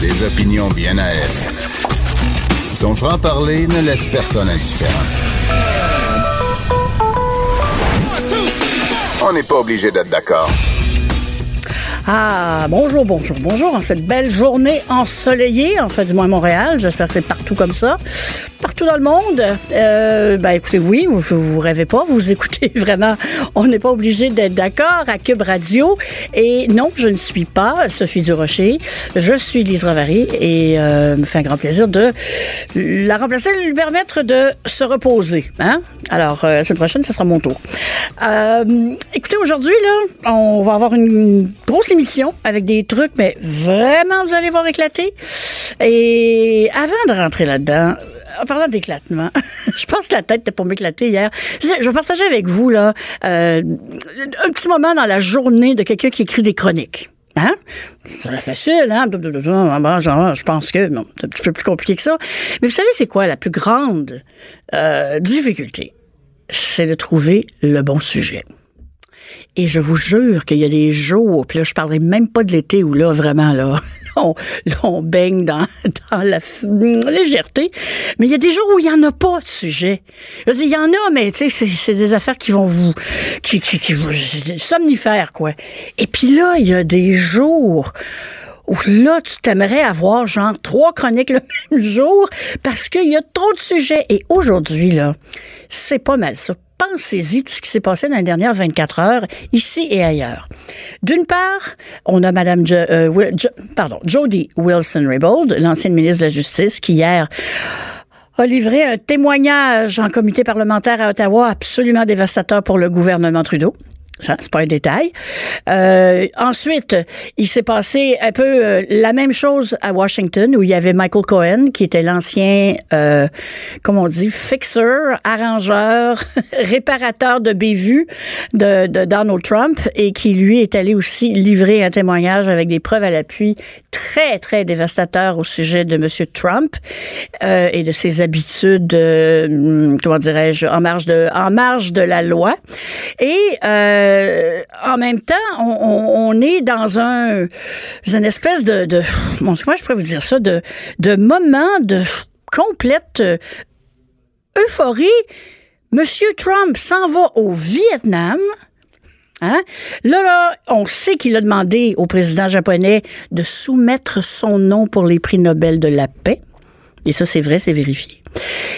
Des opinions bien à elle. Son franc-parler ne laisse personne indifférent. On n'est pas obligé d'être d'accord. Ah, bonjour, bonjour, bonjour. En cette belle journée ensoleillée, en fait, du moins Montréal. J'espère que c'est partout comme ça. Partout dans le monde. Euh, ben, écoutez, oui, vous, vous rêvez pas. Vous écoutez vraiment. On n'est pas obligé d'être d'accord à Cube Radio. Et non, je ne suis pas Sophie Durocher. Je suis Lise Ravary et euh, me fait un grand plaisir de la remplacer, lui permettre de se reposer. Hein? Alors, euh, la semaine prochaine, ce sera mon tour. Euh, écoutez, aujourd'hui, là, on va avoir une grosse avec des trucs, mais vraiment, vous allez voir éclater. Et avant de rentrer là-dedans, en parlant d'éclatement, je pense que la tête était pour m'éclater hier. Je vais partager avec vous là euh, un petit moment dans la journée de quelqu'un qui écrit des chroniques. Hein? C'est facile, hein? Genre, je pense que c'est un petit peu plus compliqué que ça. Mais vous savez, c'est quoi la plus grande euh, difficulté? C'est de trouver le bon sujet. Et je vous jure qu'il y a des jours, puis là, je parlerai même pas de l'été où là, vraiment, là, on, là, on baigne dans, dans la légèreté. Mais il y a des jours où il y en a pas de sujet. Je veux il y en a, mais tu sais, c'est- des affaires qui vont vous, qui, qui, qui vous, somnifères, quoi. Et puis là, il y a des jours où là, tu t'aimerais avoir genre trois chroniques le même jour parce qu'il y a trop de sujets. Et aujourd'hui, là, c'est pas mal ça. Pensez-y tout ce qui s'est passé dans les dernières 24 heures, ici et ailleurs. D'une part, on a Madame euh, Jody Wilson-Raybould, l'ancienne ministre de la Justice, qui hier a livré un témoignage en comité parlementaire à Ottawa absolument dévastateur pour le gouvernement Trudeau. Ça, c'est pas un détail. Euh, ensuite, il s'est passé un peu euh, la même chose à Washington où il y avait Michael Cohen qui était l'ancien, euh, comment on dit, fixer, arrangeur, réparateur de bévues de, de Donald Trump et qui lui est allé aussi livrer un témoignage avec des preuves à l'appui très très dévastateur au sujet de Monsieur Trump euh, et de ses habitudes, euh, comment dirais-je, en marge de en marge de la loi. Et euh, en même temps, on, est dans un une espèce de, bon, comment je pourrais vous dire ça, de de moment de complète euh, euphorie. Monsieur Trump s'en va au Vietnam. Hein? Là, là, on sait qu'il a demandé au président japonais de soumettre son nom pour les prix Nobel de la paix. Et ça, c'est vrai, c'est vérifié.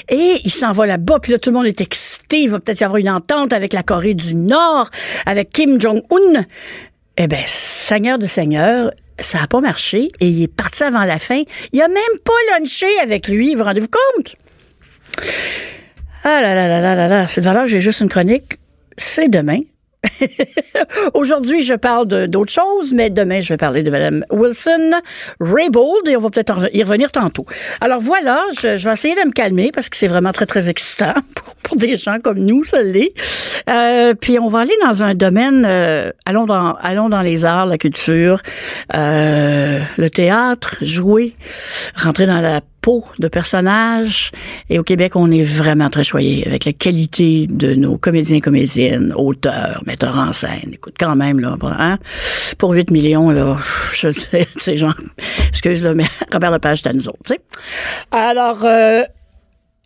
Et il s'en va là-bas, puis là, tout le monde est excité. Il va peut-être y avoir une entente avec la Corée du Nord, avec Kim Jong-un. Eh bien, seigneur de seigneur, ça n'a pas marché et il est parti avant la fin. Il a même pas lunché avec lui, vous rendez-vous compte? Ah là là là là là là, cette valeur, j'ai juste une chronique. C'est demain. Aujourd'hui, je parle de- d'autre chose, mais demain, je vais parler de Mme Wilson Raybould et on va peut-être y revenir tantôt. Alors voilà, je, vais essayer de me calmer parce que c'est vraiment très, très excitant pour, pour des gens comme nous, ça l'est. Euh, puis on va aller dans un domaine, euh, allons, dans, allons dans les arts, la culture, euh, le théâtre, jouer, rentrer dans la de personnages. Et au Québec, on est vraiment très choyé avec la qualité de nos comédiens, comédiennes, auteurs, metteurs en scène. Écoute, quand même, là, hein, pour 8 millions, là, je sais, sais, genre, excuse, là, mais Robert Lepage, c'est à nous autres, tu sais. Alors, euh,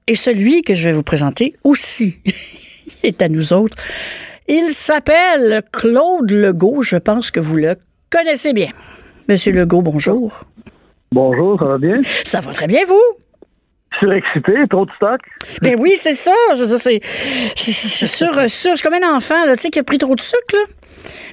et celui que je vais vous présenter aussi est à nous autres. Il s'appelle Claude Legault. Je pense que vous le connaissez bien. Monsieur Legault, bonjour. Bonjour, ça va bien? Ça va très bien, vous? Surexcité, trop de stock? Ben oui, c'est ça. Je c'est, c'est, c'est sur, sur, je suis comme un enfant, là, tu sais, qui a pris trop de sucre, là.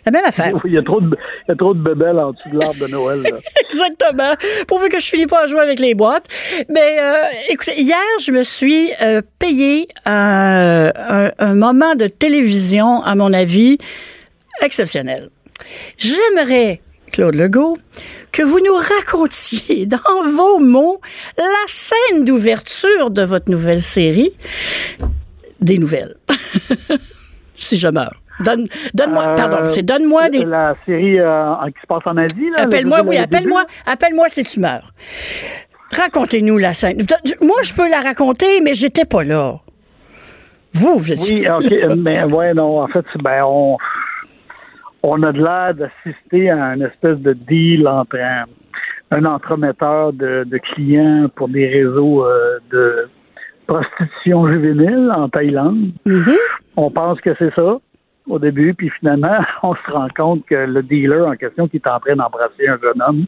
La même affaire. Il y a trop de, il y a trop de bébelles en dessous de l'arbre de Noël. là. Exactement. Pourvu que je finis pas à jouer avec les boîtes. Mais euh, écoutez, hier, je me suis euh, payé un, un- un moment de télévision, à mon avis, exceptionnel. J'aimerais, Claude Legault, que vous nous racontiez dans vos mots la scène d'ouverture de votre nouvelle série. Des nouvelles. si je meurs. Donne, donne-moi, Euh, pardon, c'est donne-moi des, La série euh, qui se passe en Asie. là, Appelle-moi, le- le oui, appelle-moi, appelle-moi si tu meurs. Racontez-nous la scène. Moi, je peux la raconter, mais j'étais pas là. Vous, vous étiez. Oui, OK. mais ouais, non, en fait, ben, on, on a de l'air d'assister à une espèce de deal entre un, un entremetteur de, de clients pour des réseaux euh, de prostitution juvénile en Thaïlande. On pense que c'est ça au début, puis finalement, on se rend compte que le dealer en question qui est en train d'embrasser un jeune homme,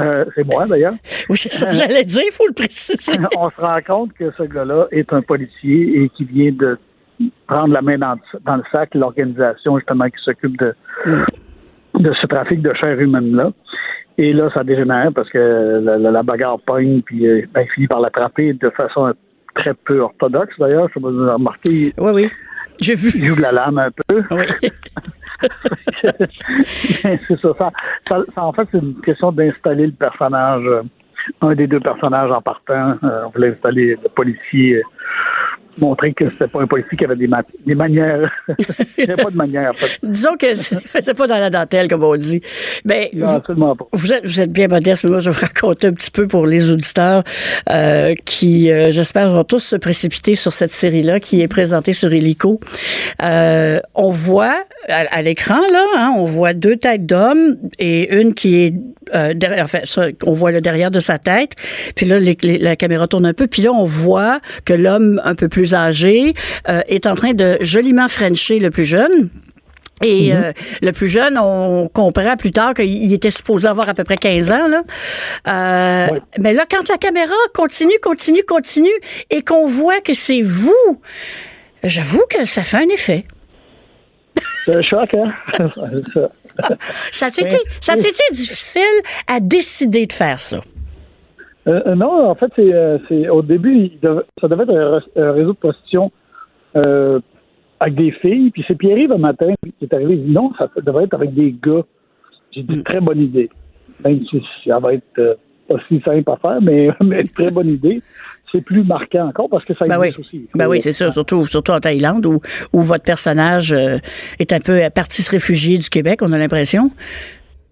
euh, c'est moi d'ailleurs, Oui, c'est ça que j'allais dire, il faut le préciser. on se rend compte que ce gars-là est un policier et qui vient de prendre la main dans, le- dans le sac l'organisation justement qui s'occupe de, de ce trafic de chair humaine-là. Et là, ça dégénère parce que la, la- la bagarre pogne, puis euh, ben, il finit par l'attraper de façon très peu orthodoxe d'ailleurs. Je sais pas si vous avez remarqué, Oui, oui. J'ai il vu. joue de la lame un peu. Oui. c'est ça, ça, ça- ça, En fait, c'est une question d'installer le personnage, euh, un des deux personnages en partant. Euh, on voulait installer le policier, montrer que c'était pas un policier qui avait des, ma- des manières. Il n'y avait pas de manière, en fait. Disons que c'est pas dans la dentelle, comme on dit. Mais Non, vous, absolument pas. vous êtes, vous êtes bien modeste, mais moi, je vais vous raconter un petit peu pour les auditeurs euh, qui, euh, j'espère, vont tous se précipiter sur cette série-là qui est présentée sur Helico. Euh, on voit à, à l'écran, là, hein, on voit deux têtes d'hommes et une qui est euh, derrière, enfin, ça, on voit le derrière de sa tête. Puis là, les- les- la caméra tourne un peu. Puis là, on voit que l'homme un peu plus âgé euh, est en train de joliment frencher le plus jeune. Et euh, le plus jeune, on comprend plus tard qu'il il était supposé avoir à peu près 15 ans. Là. Euh, Mais là, quand la caméra continue, continue, continue, et qu'on voit que c'est vous, j'avoue que ça fait un effet. C'est un choc, hein? Ça. Ça a été, été difficile à décider de faire ça? Euh, euh, non, en fait, c'est, euh, au début, ça devait être un, réseau de prostitution euh, avec des filles. Puis c'est Pierre-Yves un matin qui est arrivé. Il dit non, ça devrait être avec des gars. J'ai dit très bonne idée. Même si ça va être euh, pas si simple à faire, mais, mais très bonne idée. C'est plus marquant encore parce que ça Ben oui, aussi. ben oui, c'est sûr, surtout, surtout en Thaïlande où, où votre personnage euh, est un peu parti se réfugier du Québec, on a l'impression.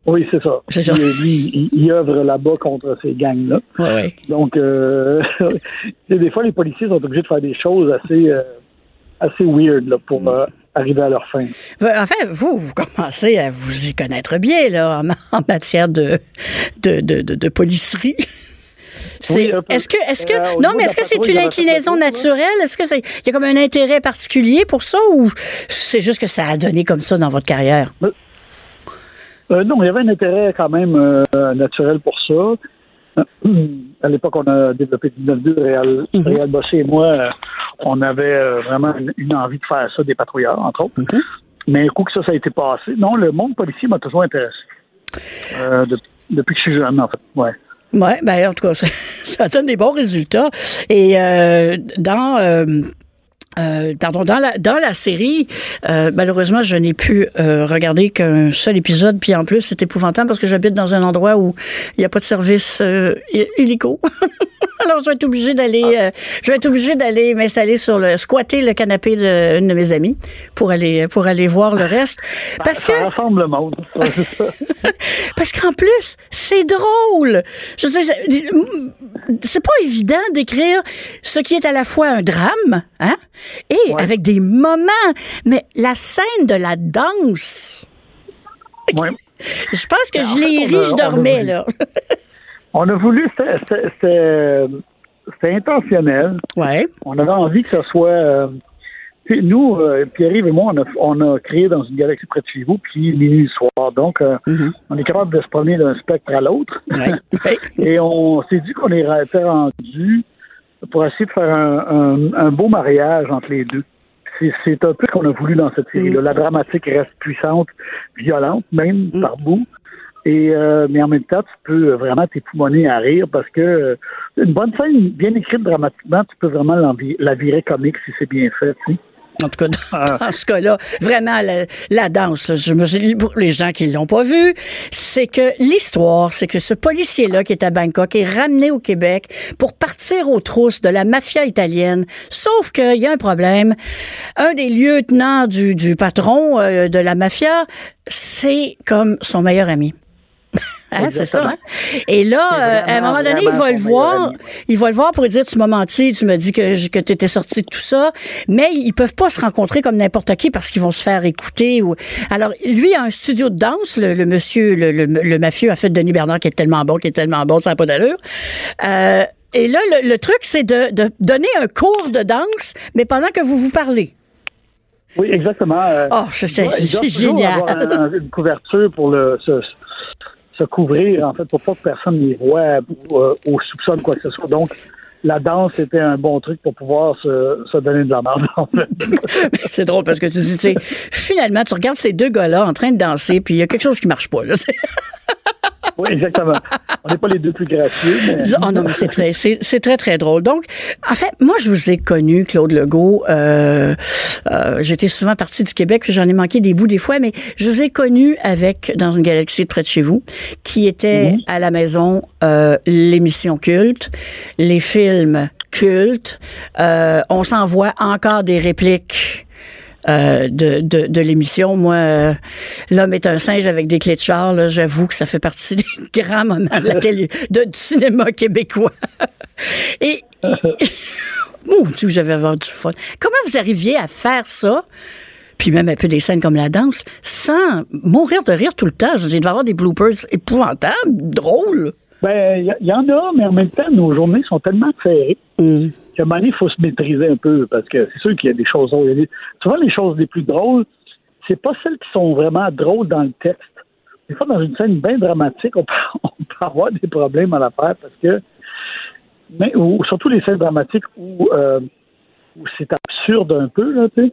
Oui, c'est ça. C'est ça. Lui, il, il œuvre là-bas contre ces gangs-là. Oui. Donc, euh, des fois, les policiers sont obligés de faire des choses assez, euh, assez weird là, pour euh, arriver à leur fin. Enfin, vous, vous commencez à vous y connaître bien là, en, en matière de, de, de, de, de policerie. C'est, Oui, est-ce que, est-ce que, Euh, non, mais est-ce que c'est une inclinaison naturelle? Est-ce que c'est, il y a comme un intérêt particulier pour ça ou c'est juste que ça a donné comme ça dans votre carrière? Euh, non, il y avait un intérêt quand même euh, naturel pour ça. À l'époque, on a développé 19-2, Réal, Réal Bossé et moi, euh, on avait euh, vraiment une, une envie de faire ça, des patrouilleurs, entre autres. Mais un coup que ça, ça a été passé, non, le monde policier m'a toujours intéressé. Euh, de- depuis que je suis jeune, en fait. Ouais. Oui, ben en tout cas, ça, ça donne des bons résultats. Et euh, dans euh, euh, pardon, dans la dans la série, euh, malheureusement, je n'ai pu euh, regarder qu'un seul épisode. Puis en plus, c'est épouvantable parce que j'habite dans un endroit où il n'y a pas de service euh, hélico. Alors, je vais être obligée d'aller, euh, je vais être obligée d'aller m'installer sur le squatter le canapé d'une de mes amies pour aller pour aller voir le reste. Parce que Ça rassemble le monde. Parce qu'en plus, c'est drôle. Je sais, c'est pas évident d'écrire ce qui est à la fois un drame, hein, et avec des moments. Mais la scène de la danse, Ouais. je pense que En je l'ai ri, je dormais, là. On a voulu, c'était- intentionnel. Ouais. On avait envie que ce soit. euh, nous, euh, Pierre-Yves et moi, on a, on a créé dans une galaxie près de chez vous, puis minuit soir. Donc, euh, on est capable de se promener d'un spectre à l'autre. Ouais. Et on s'est dit qu'on était rendu pour essayer de faire un, un- un beau mariage entre les deux. c'est un peu ce qu'on a voulu dans cette série-là. La dramatique reste puissante, violente même par bout. Et euh, mais en même temps, tu peux vraiment t'époumoner à rire parce que euh, une bonne scène bien écrite dramatiquement, tu peux vraiment la virer comique si c'est bien fait. tu sais. En tout cas, dans, dans ce cas-là, vraiment, la, la danse, là, je me, pour les gens qui l'ont pas vu, c'est que l'histoire, c'est que ce policier-là qui est à Bangkok est ramené au Québec pour partir aux trousses de la mafia italienne. Sauf qu'il y a un problème. Un des lieutenants du, du patron euh, de la mafia, c'est comme son meilleur ami. Hein, c'est ça, hein? Et là, euh, à un moment donné, il va le voir. Il va le voir pour lui dire tu m'as menti, tu m'as dit que, que tu étais sorti de tout ça. Mais ils peuvent pas se rencontrer comme n'importe qui parce qu'ils vont se faire écouter. Ou... Alors, lui a un studio de danse, le, le monsieur, le, le- le mafieux a fait Denis Bernard qui est tellement bon, qui est tellement bon, ça n'a pas d'allure. Euh, et là, le, le truc, c'est de, de donner un cours de danse, mais pendant que vous vous parlez. Oui, exactement. euh, Oh, c'est- génial. avoir un- une couverture pour le se, se couvrir, en fait, pour pas que personne les voit ou, euh, ou soupçonne quoi que ce soit. Donc, la danse était un bon truc pour pouvoir se, se donner de la marge. en fait. C'est drôle parce que tu dis, tu sais, finalement, tu regardes ces deux gars-là en train de danser, puis il y a quelque chose qui marche pas. Là. oui, exactement. On n'est pas les deux plus gracieux, mais Oh non, mais c'est très, c'est, très, très drôle. Donc, en fait, moi, je vous ai connu, Claude Legault. Euh, euh, j'étais souvent partie du Québec, puis j'en ai manqué des bouts des fois, mais je vous ai connu avec, dans une galaxie de près de chez vous, qui était à la maison euh, l'émission culte, les cultes. Euh, on s'envoie encore des répliques euh, de, de, l'émission. Moi, euh, l'homme est un singe avec des clés de char. J'avoue que ça fait partie des grands moments de, la télé, de- cinéma québécois. Et mon Dieu, j'avais avoir du fun. Comment vous arriviez à faire ça? Puis même un peu des scènes comme la danse, sans mourir de rire tout le temps. Je veux dire, il avoir des bloopers épouvantables, drôles. Ben, il y, y en a, mais en même temps, nos journées sont tellement serrées Mm. qu'à un moment donné, il faut se maîtriser un peu parce que c'est sûr qu'il y a des choses drôles. Des- Souvent, les choses les plus drôles, c'est pas celles qui sont vraiment drôles dans le texte. Des fois, dans une scène bien dramatique, on peut, on peut avoir des problèmes à la faire parce que, mais, ou, surtout les scènes dramatiques où, euh, où c'est absurde un peu, là, tu sais.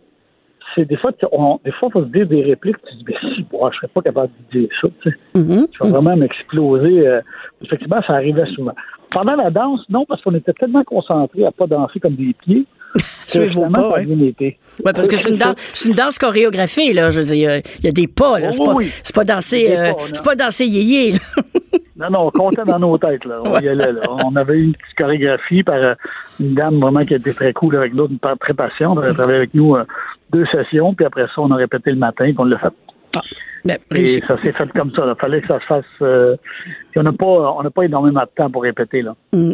C'est des fois, on, des fois, il faut se dire des répliques, tu te dis, mais si, moi, je serais pas capable de dire ça, tu sais. Mhm. Je vais vraiment m'exploser. euh, effectivement, ça arrivait souvent. Pendant la danse, non, parce qu'on était tellement concentrés à pas danser comme des pieds. vos finalement, pas, ouais. parce que c'est une danse, une danse chorégraphiée, là. Je veux dire, il y a- il y, a des pas, là. C'est pas, oui. pas danser, euh, pas, non. c'est pas danser yéyé, là. Non, non, on comptait dans nos têtes. Là. On, y allait, là. on avait eu une petite chorégraphie par euh, une dame vraiment qui était très cool avec nous, très patiente. Elle travaillé avec nous euh, deux sessions, puis après ça, on a répété le matin qu'on l'a fait. Ben, Et ça s'est fait comme ça. Il fallait que ça se fasse. euh, on n'a pas, on pas énormément de temps pour répéter. Là. Mm.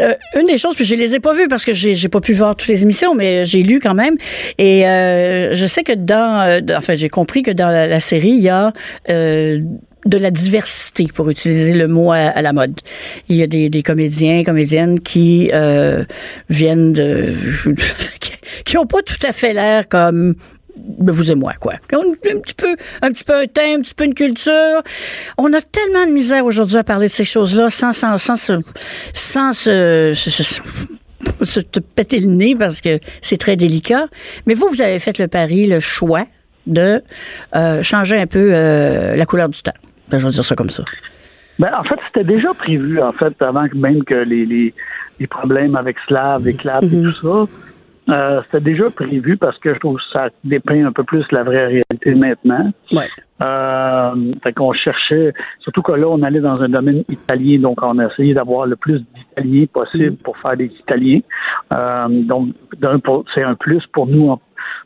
Euh, une des choses, puis je les ai pas vues parce que j'ai j'ai pas pu voir toutes les émissions, mais j'ai lu quand même. Et euh, je sais que dans, enfin, j'ai compris que dans la, la série, il y a de la diversité, pour utiliser le mot à, la mode. Il y a des, des comédiens, comédiennes qui euh, viennent de, qui ont pas tout à fait l'air comme vous et moi, quoi. Ont un petit peu, un petit peu un thème, un petit peu une culture. On a tellement de misère aujourd'hui à parler de ces choses-là sans, sans, sans se, sans se- se te péter le nez parce que c'est très délicat. Mais vous, vous avez fait le pari, le choix de euh, changer un peu euh, la couleur du temps. Ben, je vais dire ça comme ça. Ben, en fait, c'était déjà prévu, en fait, avant même que les, les, les problèmes avec Slav éclatent et tout ça. Euh, c'était déjà prévu parce que je trouve que ça dépeint un peu plus la vraie réalité maintenant. Ouais. Euh, fait qu'on cherchait, surtout que là, on allait dans un domaine italien, donc on a essayé d'avoir le plus d'Italiens possible pour faire des Italiens. Euh, donc, c'est un plus pour nous, en-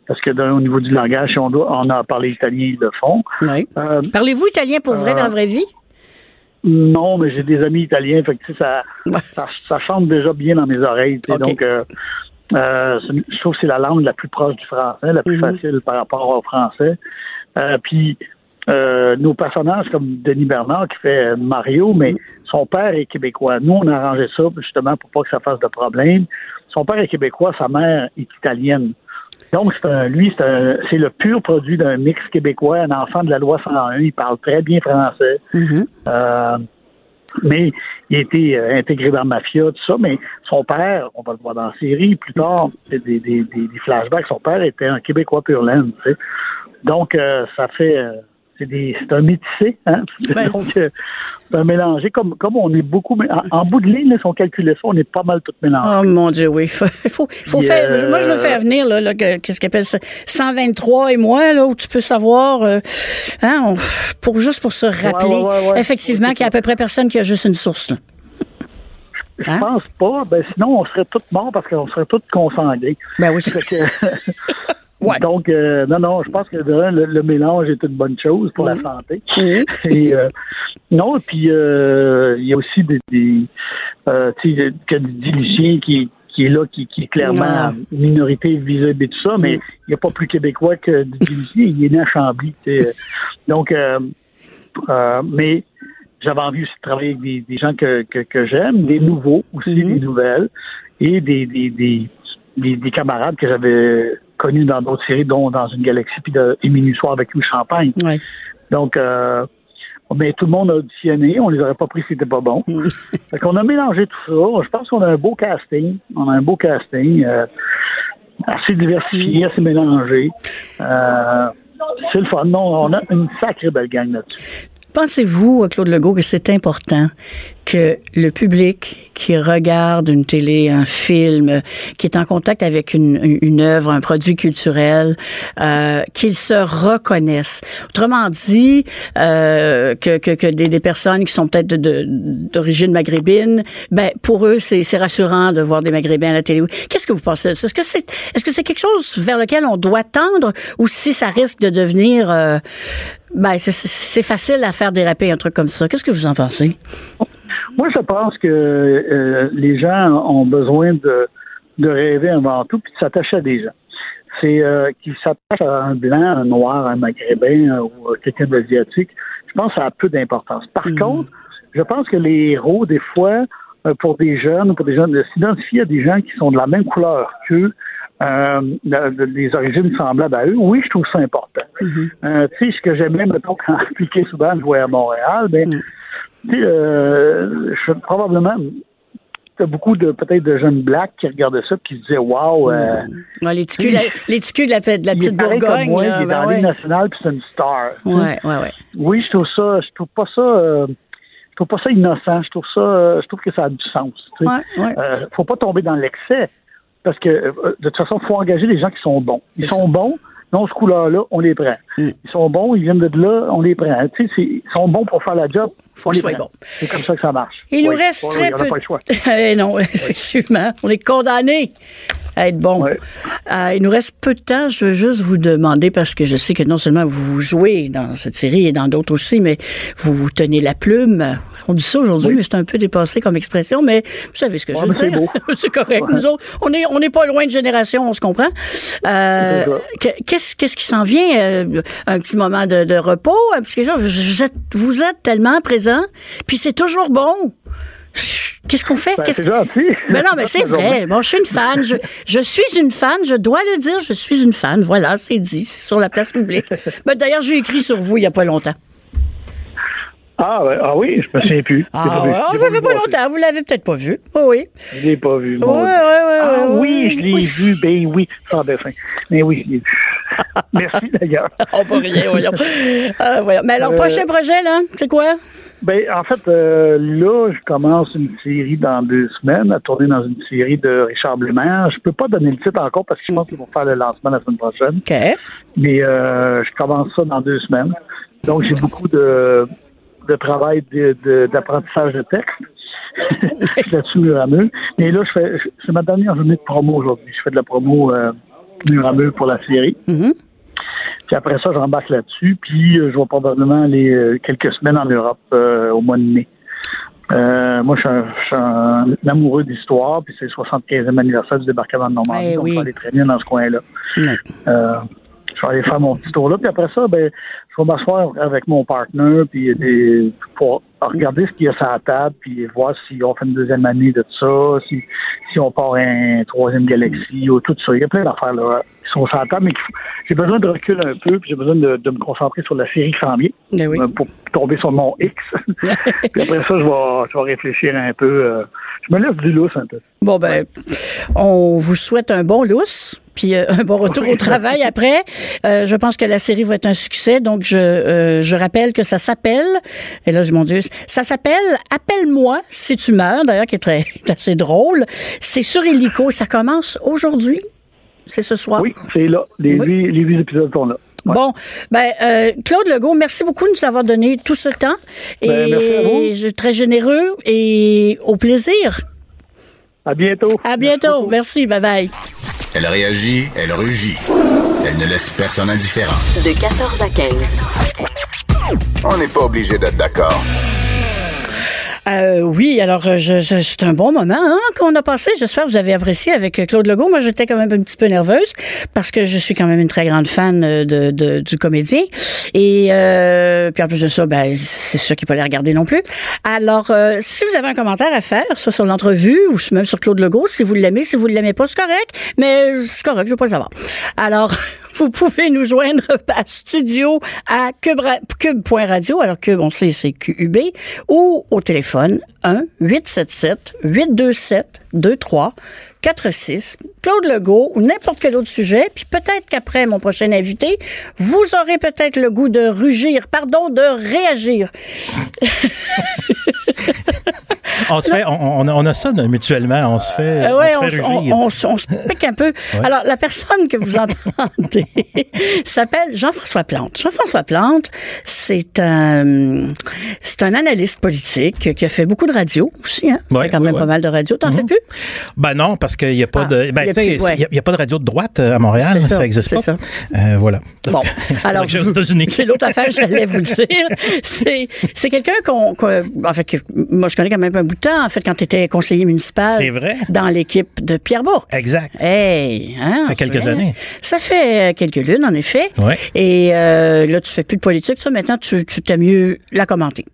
parce que au niveau du langage, si on, doit, on a parlé italien, ils le font. Euh, Parlez-vous italien pour vrai Euh, dans la vraie vie? non, mais j'ai des amis italiens, fait que ça, Ouais. ça, ça chante déjà bien dans mes oreilles. Donc, euh, je trouve que c'est la langue la plus proche du français, la plus Mhm. facile par rapport au français. Puis, euh, nos personnages comme Denis Bernard qui fait Mario, mais Mhm. son père est québécois. Nous, on a arrangé ça justement pour pas que ça fasse de problème. Son père est québécois, sa mère est italienne. Donc, c'est un- lui, c'est un- c'est le pur produit d'un mix québécois, un enfant de la loi 101. Il parle très bien français. Mhm. Euh, Mais il a été euh, intégré dans la mafia, tout ça, mais son père, on va le voir dans la série, plus tard, c'est des, des, des, des flashbacks, son père était un Québécois pur laine, tu sais. Donc, euh, ça fait... euh, c'est un métissé, hein? Ben. Donc, euh, c'est un mélangé. Comme, comme on est beaucoup... En, en bout de ligne, si on calculait ça, on est pas mal tout mélangé. Oh mon Dieu, oui. Faut, faut, faire. euh, Moi, je veux faire venir là, là, que- qu'est-ce qu'appelle ça, 123 et moi là, où tu peux savoir, euh, hein, on- pour juste pour se rappeler ouais, ouais, ouais. effectivement qu'il y a à peu près personne qui a juste une source. Là. Je Hein? pense pas. Ben, sinon, on serait tous morts parce qu'on serait tous consangués. Ben oui, que- Ouais. Donc, euh, non, non, je pense que de le, le mélange est une bonne chose pour la santé. Et, euh, non, puis euh, il y a aussi des, des euh, tu sais, que Lucien qui, qui est là, qui, qui est clairement Ah. minorité visible et tout ça, mais il n'y a pas plus québécois que Didier Lucien, il est né à Chambly. tu sais. Donc, mais j'avais envie aussi de travailler avec des, des gens que, que, que j'aime, des nouveaux aussi, des nouvelles, et des, des, des, des, des camarades que j'avais connus dans d'autres séries, dont dans une galaxie, puis de Soir avec Louis Champagne. Ouais. Donc, euh, mais tout le monde a auditionné, on les aurait pas pris si c'était pas bon. fait qu'on a mélangé tout ça. Je pense qu'on a un beau casting. On a un beau casting. euh, assez diversifié, assez mélangé. Euh, c'est le fun. Non, on a une sacrée belle gang là-dessus. Pensez-vous, Claude Legault, que c'est important que le public qui regarde une télé, un film, qui est en contact avec une, une- œuvre, un produit culturel, euh, qu'il se reconnaisse? Autrement dit, euh, que, que, que des, des personnes qui sont peut-être d'origine maghrébine, ben pour eux c'est rassurant de voir des maghrébins à la télé. Qu'est-ce que vous pensez Est-ce que c'est est-ce que c'est quelque chose vers lequel on doit tendre ou si ça risque de devenir euh, ben, c'est- facile à faire déraper un truc comme ça. Qu'est-ce que vous en pensez? Moi, je pense que euh, les gens ont besoin de, de rêver avant tout puis de s'attacher à des gens. C'est euh, qu'ils s'attachent à un blanc, un noir, un maghrébin euh, ou euh, quelqu'un d'asiatique. Je pense que ça a peu d'importance. Par contre, je pense que les héros, des fois, pour des jeunes, pour des jeunes, de s'identifier à des gens qui sont de la même couleur qu'eux, euh, de- de- des origines semblables à eux, oui, je trouve ça important. Euh, tu sais, ce que j'aimais, mettons, quand Piqué souvent je voyais à Montréal, ben, tu sais, euh, je, probablement, t'as beaucoup de, peut-être de jeunes blacks qui regardaient ça qui se disaient, waouh, euh, Ouais, les ticus, la, les ticus de la, de la petite Bourgogne. moi, là, il est ben dans ouais. Nationale puis c'est une star. Ouais, ouais, ouais. Oui, je trouve ça, je trouve pas ça, euh, je trouve pas ça innocent. Je trouve ça, je trouve que ça a du sens. tu sais. Ouais, ouais. Euh, faut pas tomber dans l'excès parce que euh, de toute façon, faut engager des gens qui sont bons. Ils sont bons. Non, ce couleur-là, on les prend. Mm. Ils sont bons, ils viennent de là, on les prend. Tu sais, ils sont bons pour faire la job. faut on qu'ils les prend. bons. C'est comme ça que ça marche. Il nous reste Oui, très oui, on n'a peu. pas le choix. Eh non, effectivement. On est condamnés à être bon. Ouais. Euh, il nous reste peu de temps. Je veux juste vous demander, parce que je sais que non seulement vous jouez dans cette série et dans d'autres aussi, mais vous vous tenez la plume. On dit ça aujourd'hui, Oui. mais c'est un peu dépassé comme expression, mais vous savez ce que Ouais, je veux c'est dire. c'est correct. Ouais. Nous autres, on est, on n'est pas loin de génération, on se comprend. Euh, que- qu'est-ce, qu'est-ce qui s'en vient? Euh, un petit moment de, de repos? Vous êtes, vous êtes tellement présent, puis c'est toujours bon. Qu'est-ce qu'on fait? Ben, c'est gentil. mais non, mais c'est vrai. Bon, je suis une fan. Je, je suis une fan. Je dois le dire. Je suis une fan. Voilà, c'est dit. C'est sur la place publique. Ben, D'ailleurs, j'ai écrit sur vous il n'y a pas longtemps. Ah, ouais, ah oui, je me souviens plus. Ah, ouais, J'ai ça fait pas longtemps. Vous l'avez peut-être pas vu. Oui, oui. Je l'ai pas vu. Ouais, mon ouais, Dieu. ouais, Ah ouais, oui, je l'ai oui. vu. Ben oui, sans dessin. Mais oui, je l'ai vu. Merci d'ailleurs. Oh, pas rien, voyons. Euh, voyons. Mais alors, Euh, prochain projet, là, c'est quoi? Ben, en fait, euh, là, je commence une série dans deux semaines, à tourner dans une série de Richard Blémaire. Je peux pas donner le titre encore parce que je pense qu'ils vont faire le lancement la semaine prochaine. OK. Mais euh, je commence ça dans deux semaines. Donc, j'ai beaucoup de, de travail de- de- d'apprentissage de, texte. là-dessus, mur à mur. Mais là, je fais, c'est ma dernière journée de promo aujourd'hui. Je fais de la promo euh, mur à mur pour la série. Mhm. Puis après ça, j'embarque là-dessus. Puis euh, je vais probablement aller euh, quelques semaines en Europe euh, au mois de mai. Euh, moi, je suis un, je suis un amoureux d'histoire, puis c'est le 75e anniversaire du débarquement de Normandie, Eh donc oui. je vais aller très bien dans ce coin-là. Euh, je vais aller faire mon petit tour là, puis après ça, ben, je vais m'asseoir avec mon partenaire puis pour regarder ce qu'il y a sur la table puis voir si on fait une deuxième année de ça, si, si on part un troisième galaxie ou tout ça. Il y a plein d'affaires là qui sont sur la table, mais j'ai besoin de recul un peu puis j'ai besoin de, de me concentrer sur la série qui s'en vient Ben oui. euh, pour tomber sur mon X. puis après ça, je vais, je vais réfléchir un peu. euh, je me laisse du lousse un peu. Bon, ben, on vous souhaite un bon lousse. Puis euh, un bon retour au travail après. Euh, je pense que la série va être un succès. Donc, je, euh, je rappelle que ça s'appelle, et là, mon Dieu, ça s'appelle Appelle-moi si tu meurs, d'ailleurs, qui est, très, assez drôle. C'est sur Helico. Ça commence aujourd'hui? C'est ce soir? Oui, c'est là. Les, Oui. huit, les huit épisodes sont là. Ouais. Bon, ben euh, Claude Legault, merci beaucoup de nous avoir donné tout ce temps. Et Ben, merci à vous. je- très généreux et au plaisir. À bientôt. À bientôt. Merci. Bye bye. Elle réagit, elle rugit. Elle ne laisse personne indifférent. De 14 à 15. On n'est pas obligé d'être d'accord. Euh, oui, alors euh, je, je- c'est un bon moment hein, qu'on a passé. J'espère que vous avez apprécié avec euh, Claude Legault. Moi, j'étais quand même un petit peu nerveuse parce que je suis quand même une très grande fan euh, de, de- du comédien. Et euh, puis en plus de ça, ben c'est sûr qu'il peut les regarder non plus. Alors, euh, si vous avez un commentaire à faire, soit sur l'entrevue ou même sur Claude Legault, si vous l'aimez, si vous ne l'aimez pas, c'est correct. Mais c'est correct, je veux pas le savoir. Alors, vous pouvez nous joindre à studio à cube, ra- cube.radio. Alors, cube, on sait, c'est QUB. Ou au téléphone 1 877 827 23 46 Claude Legault ou n'importe quel autre sujet. Puis peut-être qu'après mon prochain invité, vous aurez peut-être le goût de rugir, pardon, de réagir. On se fait, on, on a, ça mutuellement. On se fait, Euh, ouais, on se fait on, on on se pique un peu. Alors, la personne que vous entendez s'appelle Jean-François Plante. Jean-François Plante, c'est un, c'est un analyste politique qui a fait beaucoup de radio aussi. Hein? Il Ouais, fait quand même pas mal de radio. T'en fais plus? Ben non, parce qu'il n'y a pas Ah, de. Ben, tu sais, il n'y a, pas de radio de droite euh, à Montréal. C'est Ça n'existe c'est pas. ça. Euh, voilà. Bon, alors c'est l'autre affaire, j'allais vous le dire. C'est c'est quelqu'un qu'on, en fait, que moi je connais quand même un bout de temps. En fait, quand tu étais conseiller municipal, C'est vrai. dans l'équipe de Pierre Bourque. Exact. Hey, hein, Ça fait quelques années. Ça fait euh, quelques lunes, en effet. Ouais. Et euh, là, tu fais plus de politique, ça. Maintenant, tu tu t'aimes mieux la commenter.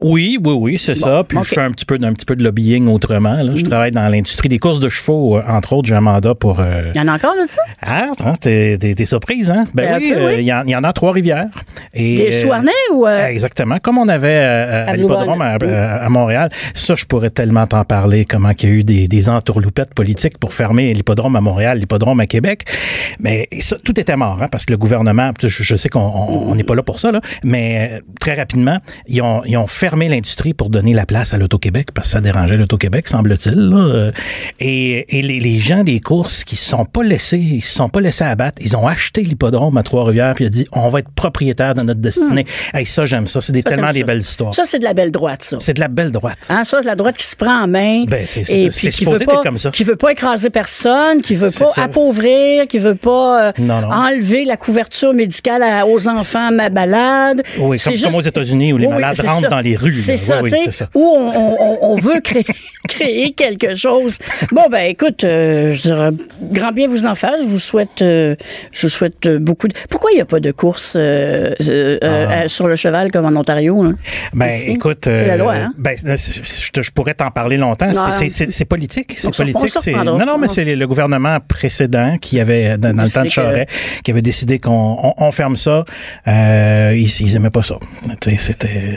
Oui, oui, oui, c'est ça. Puis. Mm. je fais un petit peu, d'un petit peu de lobbying autrement. là. Je travaille dans l'industrie des courses de chevaux, euh, entre autres. J'ai un mandat pour. euh, Il y en a encore de ça? Ah, t'es, t'es- t'es surprise, hein? Ben, Ben, un oui, peu, euh, oui. il y, en- il y en a à Trois-Rivières. Et, Des euh, Chouarnais ou... euh, Exactement, comme on avait euh, à, À l'hippodrome à, Montréal. Ça, je pourrais tellement t'en parler, comment il y a eu des, des entourloupettes politiques pour fermer l'hippodrome à Montréal, l'hippodrome à Québec. Mais ça, tout était mort, hein, parce que le gouvernement, je, je sais qu'on on- on n'est pas là pour ça, là, mais euh, très rapidement, ils ont, ils ont fermé l'industrie pour donner la place à l'Auto-Québec, parce que ça dérangeait l'Auto-Québec, semble-t-il. Euh, Et, et les, les gens des courses qui se sont pas laissés, ils se sont pas laissés abattre, ils ont acheté l'hippodrome à Trois-Rivières, puis ils ont dit, on va être propriétaire de notre destinée. Hey, ça, j'aime ça. C'est des, Ça, tellement des ça. belles histoires. Ça, c'est de la belle droite, ça. C'est de la belle droite. Hein, ça, c'est la droite qui se prend en main. Ben, c'est- supposé pas, être comme ça. Qui veut pas écraser personne, qui veut pas ça. appauvrir, qui veut pas euh, Non, non. enlever la couverture médicale à- aux enfants ma balade. Oui, C'est comme, juste- comme aux États-Unis où les Oui, malades rentrent dans les rues. C'est Oui, ça, oui, c'est ça. où on, on- on veut créer, créer quelque chose. Bon, ben, écoute, euh, je dirais, grand bien vous en faire. Je vous souhaite, euh, je vous souhaite euh, beaucoup de... Pourquoi il n'y a pas de course euh, euh, sur le cheval comme en Ontario? hein? Ah. Ben, Ici? écoute, C'est la loi, hein? ben, je, pourrais t'en parler longtemps. C'est- politique. C'est politique. Non, non, mais Ah. c'est le gouvernement précédent qui avait, dans, dans le temps de que- Charest, qui avait décidé qu'on on, ferme ça. Ils, ils aimaient pas ça. C'était.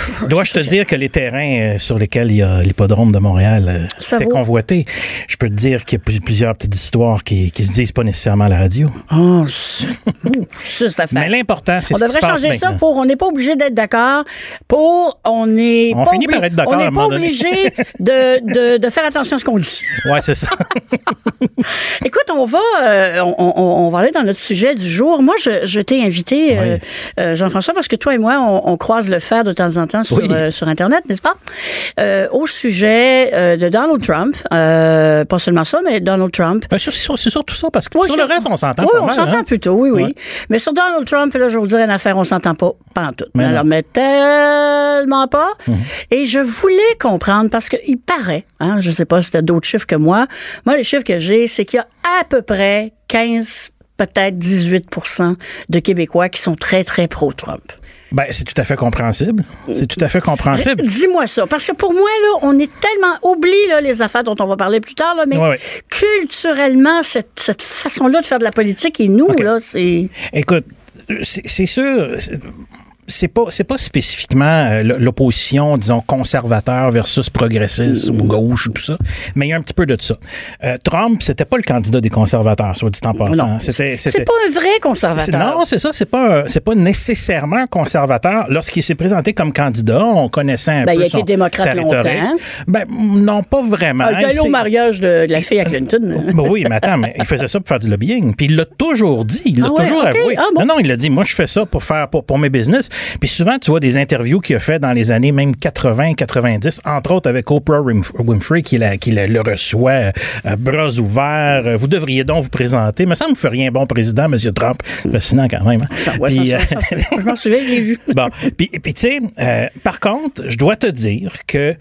Dois-je te dire que les terrains euh, sur lesquels il y a l'hippodrome de Montréal euh, étaient vaut- convoités. Je peux te dire qu'il y a plus- plusieurs petites histoires qui, qui se disent pas nécessairement à la radio. Oh. Mais l'important, c'est On ce qui se devrait passe changer ça pour on n'est pas obligé d'être d'accord pour on est On pas finit par être d'accord on n'est pas obligé de, de, de faire attention à ce qu'on dit. Ouais, c'est ça. Écoute, on va euh, on, on- on va aller dans notre sujet du jour. Moi, je, je t'ai invité euh, euh, Jean-François parce que toi et moi on, on croise le fer de temps en temps sur Oui. euh, sur internet, n'est-ce pas? Euh, Au sujet euh, de Donald Trump, pas seulement ça, mais Donald Trump. Ben, sur- c'est c'est surtout ça, parce que Oui, sur le sur- reste, on s'entend Oui, pas on s'entend hein. plutôt, oui, oui. Ouais. Mais sur Donald Trump, là, je vous dire une affaire, on s'entend pas, pas en tout. Mais Alors, non. mais tellement pas. Mhm. Et je voulais comprendre, parce qu'il paraît, hein, je sais pas si as d'autres chiffres que moi, moi, les chiffres que j'ai, c'est qu'il y a à peu près 15 peut-être 18 de Québécois qui sont très, très pro-Trump. Ben, c'est tout à fait compréhensible. C'est tout à fait compréhensible. Dis-moi ça, parce que pour moi, là, on est tellement oublie là, les affaires dont on va parler plus tard, là, mais Ouais, ouais. culturellement, cette, cette façon-là de faire de la politique et nous, là, c'est. Écoute, c'est sûr. C'est- pas, c'est pas spécifiquement euh, l'opposition, disons, conservateur versus progressiste ou gauche ou tout ça, mais il y a un petit peu de ça. Euh, Trump, c'était pas le candidat des conservateurs, soit dit en passant. Non. C'était, C'est pas un vrai conservateur. Non, c'est ça. C'est pas, c'est pas nécessairement un conservateur. Lorsqu'il s'est présenté comme candidat, on connaissait un Ben, peu il a été son- démocrate longtemps. Ben, non, pas vraiment. Ah, il allé au mariage de, de la fille à Clinton. Ben oui, mais attends, mais il faisait ça pour faire du lobbying. Puis il l'a toujours dit. Il l'a Ah ouais, toujours ok. avoué. Ah bon? Non, non, il a dit, moi, je fais ça pour faire pour, pour mes business. Puis souvent, tu vois des interviews qu'il a fait dans les années même 80, 90, entre autres avec Oprah Winf- Winfrey, qui, la- qui la- le reçoit euh, bras ouverts. Euh, Vous devriez donc vous présenter. Mais ça me fait rien bon président, M. Trump. Fascinant quand même. hein? Ouais, Puis, ça, euh, ça, ça, ça. je m'en souviens, je l'ai vu. Bon, puis, puis tu sais, euh, par contre, je dois te dire que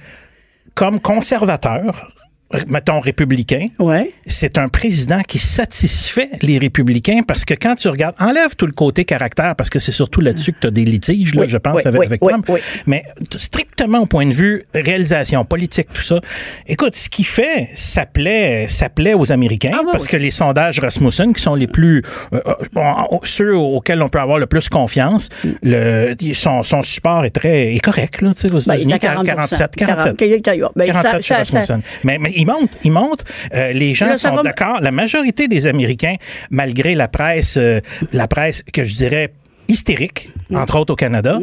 comme conservateur, mettons républicain, Ouais. c'est un président qui satisfait les républicains parce que quand tu regardes, enlève tout le côté caractère parce que c'est surtout là-dessus que tu as des litiges, là, Oui, je pense, oui, avec, oui, avec Trump. oui. Mais strictement au point de vue réalisation politique, tout ça, écoute, ce qu'il fait, ça plaît, ça plaît aux Américains Ah parce que les sondages Rasmussen, qui sont les plus, euh, euh, ceux auxquels on peut avoir le plus confiance, le, son, son support est très est correct, là, tu sais, aux Ben, il est États-Unis, à 40 47, 47. 40, il est ailleurs. Ben, ça- 47 chez ça- ça- Rasmussen. Mais, mais il monte, il monte. Euh, les gens Là, sont va- d'accord. La majorité des Américains, malgré la presse, euh, la presse que je dirais hystérique, Mm. entre autres au Canada,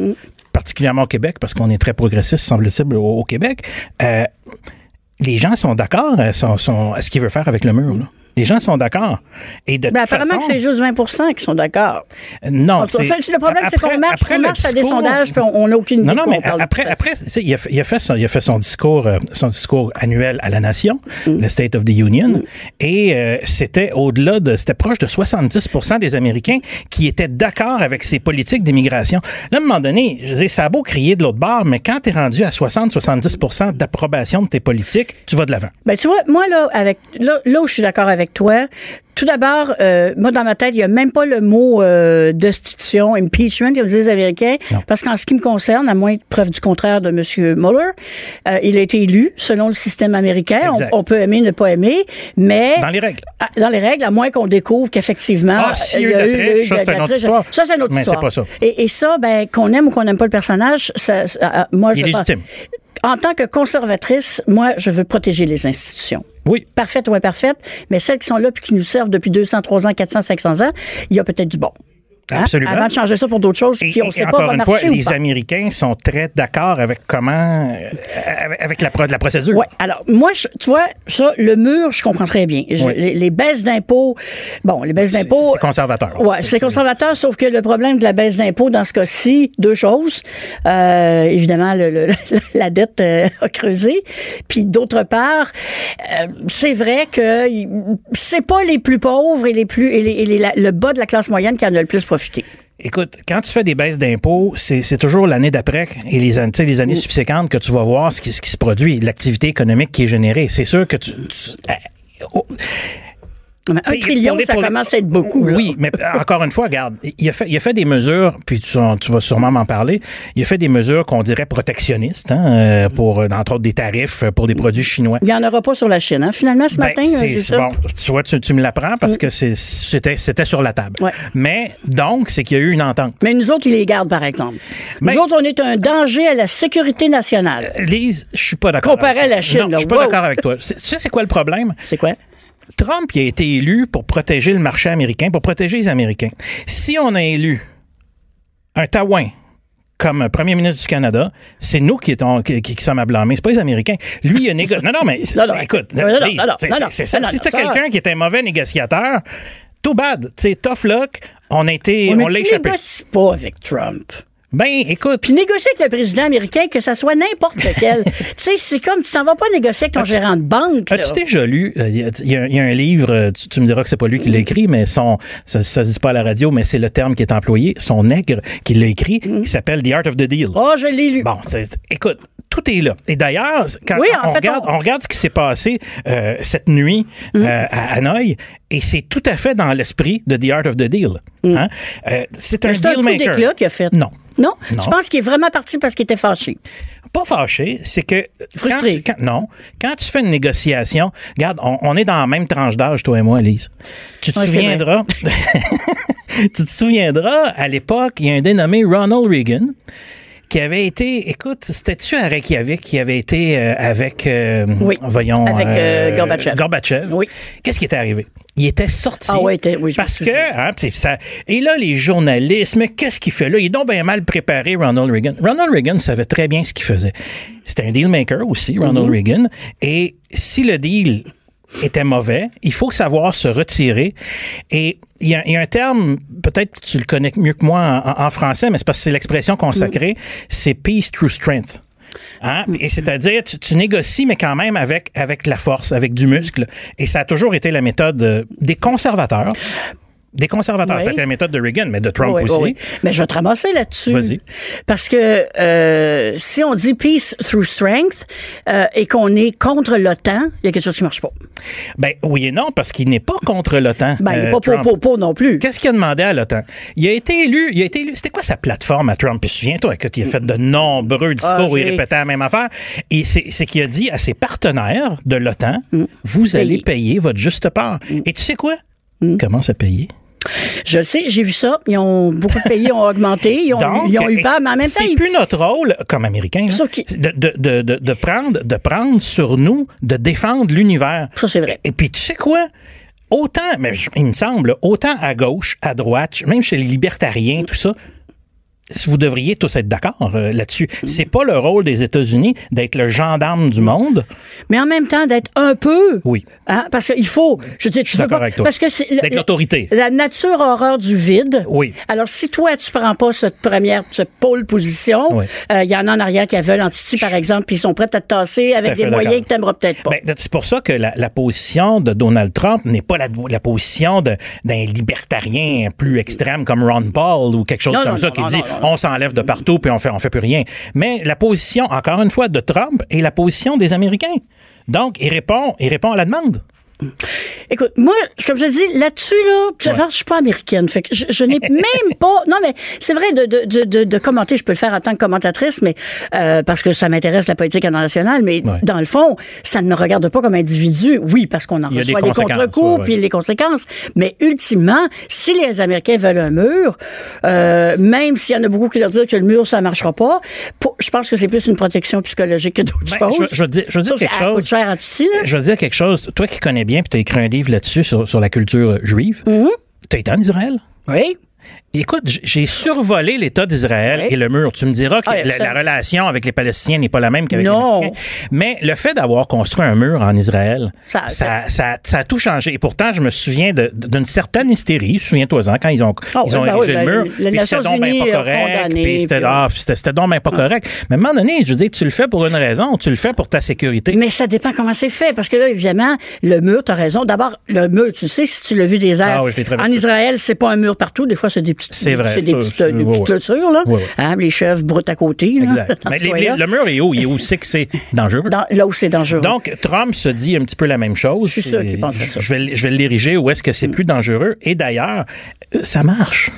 particulièrement au Québec, parce qu'on est très progressiste, semble-t-il, au, au Québec, euh, les gens sont d'accord à ce qu'il veut faire avec le mur. là. Les gens sont d'accord. Et de Ben, toute apparemment façon, que c'est juste 20 qui sont d'accord. non, En c'est- le problème, c'est qu'on marche, après on marche à des sondages, puis on n'a aucune idée non, non, mais parle. après, après, il a, fait- il a fait son, il a fait son discours, euh, son discours annuel à la nation, Mm. le State of the Union, et euh, c'était au-delà de, c'était proche de 70% des Américains qui étaient d'accord avec ces politiques d'immigration. Là, à un moment donné, je dis, ça a beau crier de l'autre bord, mais quand tu es rendu à 60-70% d'approbation de tes politiques, tu vas de l'avant. Ben, tu vois, moi, là, avec, là, là où je suis d'accord avec toi, tout d'abord, euh, moi, dans ma tête, il n'y a même pas le mot euh, destitution, impeachment, comme disent les Américains, parce qu'en ce qui me concerne, à moins de preuve du contraire de M. Mueller, euh, il a été élu selon le système américain. On, peut aimer, ne pas aimer, mais... Dans les règles. Ah, Dans les règles, à moins qu'on découvre qu'effectivement. Ah, s'il y a il eu de la eu- triche, eu ça, c'est une autre histoire. Ça, c'est une autre Mais c'est histoire. pas ça. Et, et ça, ben, qu'on aime ou qu'on n'aime pas le personnage, ça, ah, moi, Il je est pense- légitime. En tant que conservatrice, moi, je veux protéger les institutions. Oui. Parfaites ou imparfaites, mais celles qui sont là puis qui nous servent depuis 200, 300, 400, 500 ans, il y a peut-être du bon. Hein? Avant de changer ça pour d'autres choses Et, qui, on sait pas, encore va une fois, les pas. Américains sont très d'accord avec comment, euh, avec- la, la procédure. Ouais. Alors, moi, je- tu vois, ça, le mur, je comprends très bien. Je- Oui. les, les baisses d'impôts, bon, les baisses d'impôts. c'est conservateur. Ouais, c'est conservateur, sauf que le problème de la baisse d'impôts dans ce cas-ci, deux choses. Euh, évidemment, le- le- la dette euh, a creusé. Puis d'autre part, c'est vrai que c'est pas les plus pauvres et les plus et, les- et les- la- le bas de la classe moyenne qui en a le plus Écoute, quand tu fais des baisses d'impôts, c'est toujours l'année d'après et les, années subséquentes que tu vas voir ce qui, ce qui se produit, l'activité économique qui est générée. C'est sûr que tu... tu- euh, oh, T'sais, un trillion, les- ça les- commence à être beaucoup. là. Oui, mais euh, encore une fois, regarde, il a fait, il a fait des mesures, puis tu, tu vas sûrement m'en parler. Il a fait des mesures qu'on dirait protectionnistes, hein, euh, pour, euh, entre autres, des tarifs pour des produits chinois. Il n'y en aura pas sur la Chine. Hein? Finalement, ce Ben, matin, c'est- ça. bon, tu vois, tu, tu me l'apprends parce que c'est- c'était c'était sur la table. Ouais. Mais donc, c'est qu'il y a eu une entente. Mais nous autres, ils les gardent, par exemple. Mais- nous autres, on est un danger à la sécurité nationale. Lise, je suis pas d'accord. Comparé à la. Chine, je suis pas wow. d'accord avec toi. Tu sais, c'est quoi le problème? C'est quoi? Trump il a été élu pour protéger le marché américain, pour protéger les Américains. Si on a élu un Taouin comme premier ministre du Canada, c'est nous qui, étons, qui, qui- qui sommes à blâmer. C'est pas les Américains. Lui, il a négocié. Non, non, mais Non, non, écoute, c'est ça. si t'as quelqu'un qui est un mauvais négociateur, too bad. Tu sais, tough luck. On a été, Ouais, mais on l'a échappé. pas avec Trump. Ben, écoute. Puis négocier avec le président américain, que ça soit n'importe lequel. tu sais, c'est comme, tu t'en vas pas négocier avec ton As-tu- gérant de banque. là. As-tu déjà lu, euh, il y, a- il y a- il y a un livre, euh, tu, tu me diras que c'est pas lui qui l'a écrit, mais son, ça, ça se dit pas à la radio, mais c'est le terme qui est employé, son nègre qui l'a écrit, qui s'appelle The Art of the Deal. Oh, je l'ai lu. Bon, c'est- écoute, tout est là. Et d'ailleurs, quand Oui, on, fait, regarde, on- on regarde ce qui s'est passé euh, cette nuit euh, à Hanoï, et c'est tout à fait dans l'esprit de The Art of the Deal. Hein? Euh, c'est un C'est deal coup maker. d'éclat qu'il a fait. Non. Non? Non. Je pense qu'il est vraiment parti parce qu'il était fâché. Pas fâché, c'est que. Frustré. Quand tu- quand- non. Quand tu fais une négociation, regarde, on, on est dans la même tranche d'âge, toi et moi, Lise. Tu te c'est souviendras. tu te souviendras, à l'époque, il y a un dénommé Ronald Reagan qui avait été, écoute, c'était-tu à Reykjavik qui avait été euh, avec, euh, Oui, voyons, avec, euh, Gorbatchev. Gorbatchev. Oui. Qu'est-ce qui est arrivé? Il était sorti. Ah ouais, était- oui, parce que, hein, ça. Et là, les journalistes, mais qu'est-ce qu'il fait là? Il est donc bien mal préparé, Ronald Reagan. Ronald Reagan savait très bien ce qu'il faisait. C'était un deal maker aussi, Ronald Mhm. Reagan. Et si le deal était mauvais, il faut savoir se retirer. Et il y, a, il y a un terme, peut-être que tu le connais mieux que moi en, en français, mais c'est parce que c'est l'expression consacrée, c'est peace through strength. Hein? Et c'est-à-dire, tu, tu négocies, mais quand même avec, avec la force, avec du muscle. Et ça a toujours été la méthode euh, des conservateurs. Des conservateurs, Oui. ça été la méthode de Reagan, mais de Trump Oui, aussi. oui. Mais je vais te ramasser là-dessus. Vas-y. Parce que euh, si on dit peace through strength euh, et qu'on est contre l'OTAN, il y a quelque chose qui marche pas. Ben oui et non, parce qu'il n'est pas contre l'OTAN. Ben, il n'est euh, pas pour, pour, pour non plus. Qu'est-ce qu'il a demandé à l'OTAN? Il a été élu, il a été élu. C'était quoi sa plateforme à Trump? Puis souviens-toi, écoute, il a fait de nombreux discours Ah, où il répétait la même affaire. Et c'est c'est qu'il a dit à ses partenaires de l'OTAN, Mm. vous allez Payer. votre juste part. Et tu sais quoi? Mm. Commence à payer. Je le sais, j'ai vu ça. Ils ont, beaucoup de pays ont augmenté, ils ont, Donc, ils ont eu peur, mais en même temps, c'est plus notre rôle comme Américains de, de, de, de, de prendre, de prendre sur nous de défendre l'univers. Ça, c'est vrai. Et puis tu sais quoi? Autant, mais je- il me semble, autant à gauche, à droite, même chez les libertariens, tout ça, vous devriez tous être d'accord euh, là-dessus. C'est pas le rôle des États-Unis d'être le gendarme du monde? mais en même temps d'être un peu. Oui. Hein, parce qu'il faut. Je dire, tu veux pas- avec toi. Parce que c'est. D'être l'autorité. La nature horreur du vide. Oui. Alors, si toi, tu prends pas cette première, cette pôle position, il Oui. y en a en arrière qui veulent Antiti, par exemple, puis ils sont prêts à te tasser avec des moyens que t'aimeras peut-être pas. Ben, c'est pour ça que la, la position de Donald Trump n'est pas la, la position d'un libertarien plus extrême comme Ron Paul ou quelque chose Non, comme non, ça non, qui dit. On s'enlève de partout puis on fait fait plus rien. Mais la position encore une fois de Trump est la position des Américains. Donc il répond il répond à la demande. Écoute, moi, comme je dis, là-dessus, là, je suis pas américaine. Fait que je, je n'ai même pas. Non, mais c'est vrai de, de, de, de, de commenter. Je peux le faire en tant que commentatrice, mais euh, parce que ça m'intéresse la politique internationale. Mais Ouais. dans le fond, ça ne me regarde pas comme individu. Oui, parce qu'on en reçoit les contre-coups ouais, ouais. puis les conséquences. Mais ultimement, si les Américains veulent un mur, euh, même s'il y en a beaucoup qui leur disent que le mur ça marchera pas, pour- je pense que c'est plus une protection psychologique que d'autres Ben, choses. je- je veux dire- je veux dire Sauf quelque chose. cher. Je veux dire quelque chose. Toi qui connais bien puis tu as écrit un livre là-dessus sur, sur la culture juive. Mm-hmm. Tu as été en Israël? Oui. Écoute, j'ai survolé l'État d'Israël Oui. et le mur. Tu me diras que Ah, la, la relation avec les Palestiniens n'est pas la même qu'avec Non. les Mexicains. Mais le fait d'avoir construit un mur en Israël, Ça- ça, ça, ça a tout changé. Et pourtant, je me souviens de- d'une certaine hystérie. Souviens-toi-en quand ils ont, Ah ils ont ben érigé oui, le ben, mur. les puis c'était donc bien pas correct. Puis c'était puis, ah, puis c'était- c'était donc bien pas correct. Mais à un moment donné, je veux dire, tu le fais pour une raison. Tu le fais pour ta sécurité. Mais ça dépend comment c'est fait. Parce que là, évidemment, le mur, tu as raison. D'abord, le mur, tu sais, si tu l'as vu des airs. Ah oui, en Israël, c'est pas un mur partout. Des fois, c'est des petites, C'est vrai, c'est des petites, des petites clôtures, là. Hein, les chefs broutent à côté, là. Exact. Mais les- les- le mur est haut. Il est où? C'est que c'est dangereux? Dans- là où c'est dangereux. Donc, Trump se dit un petit peu la même chose. Je suis sûr qu'il pense à ça. Je vais, je vais l'ériger où est-ce que c'est plus dangereux. Et d'ailleurs, euh, ça marche.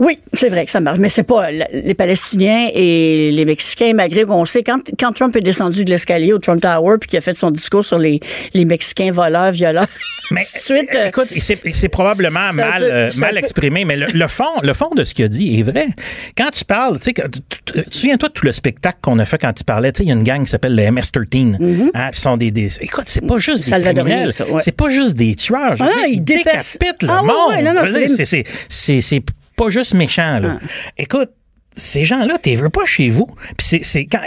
Oui, c'est vrai que ça marche, mais c'est pas les Palestiniens et les Mexicains, malgré qu'on sait, quand, quand Trump est descendu de l'escalier au Trump Tower puis qu'il a fait son discours sur les, les Mexicains voleurs, violeurs, Mais suite, euh, écoute, c'est probablement mal, euh, mal exprimé, mais le, le fond, le fond de ce qu'il a dit est vrai. Quand tu parles, tu sais, souviens-toi de tout le spectacle qu'on a fait quand tu parlais. Tu sais, il y a une gang qui s'appelle le MS-13. hein, puis sont des, des- écoute, c'est pas juste des criminels, ouais. c'est pas juste des tueurs. Ah, ils décapitent le Ah, monde. ouais, c'est pas juste méchant là. Ah. Écoute. Ces gens-là, tu les veux pas chez vous. Puis c'est, quand,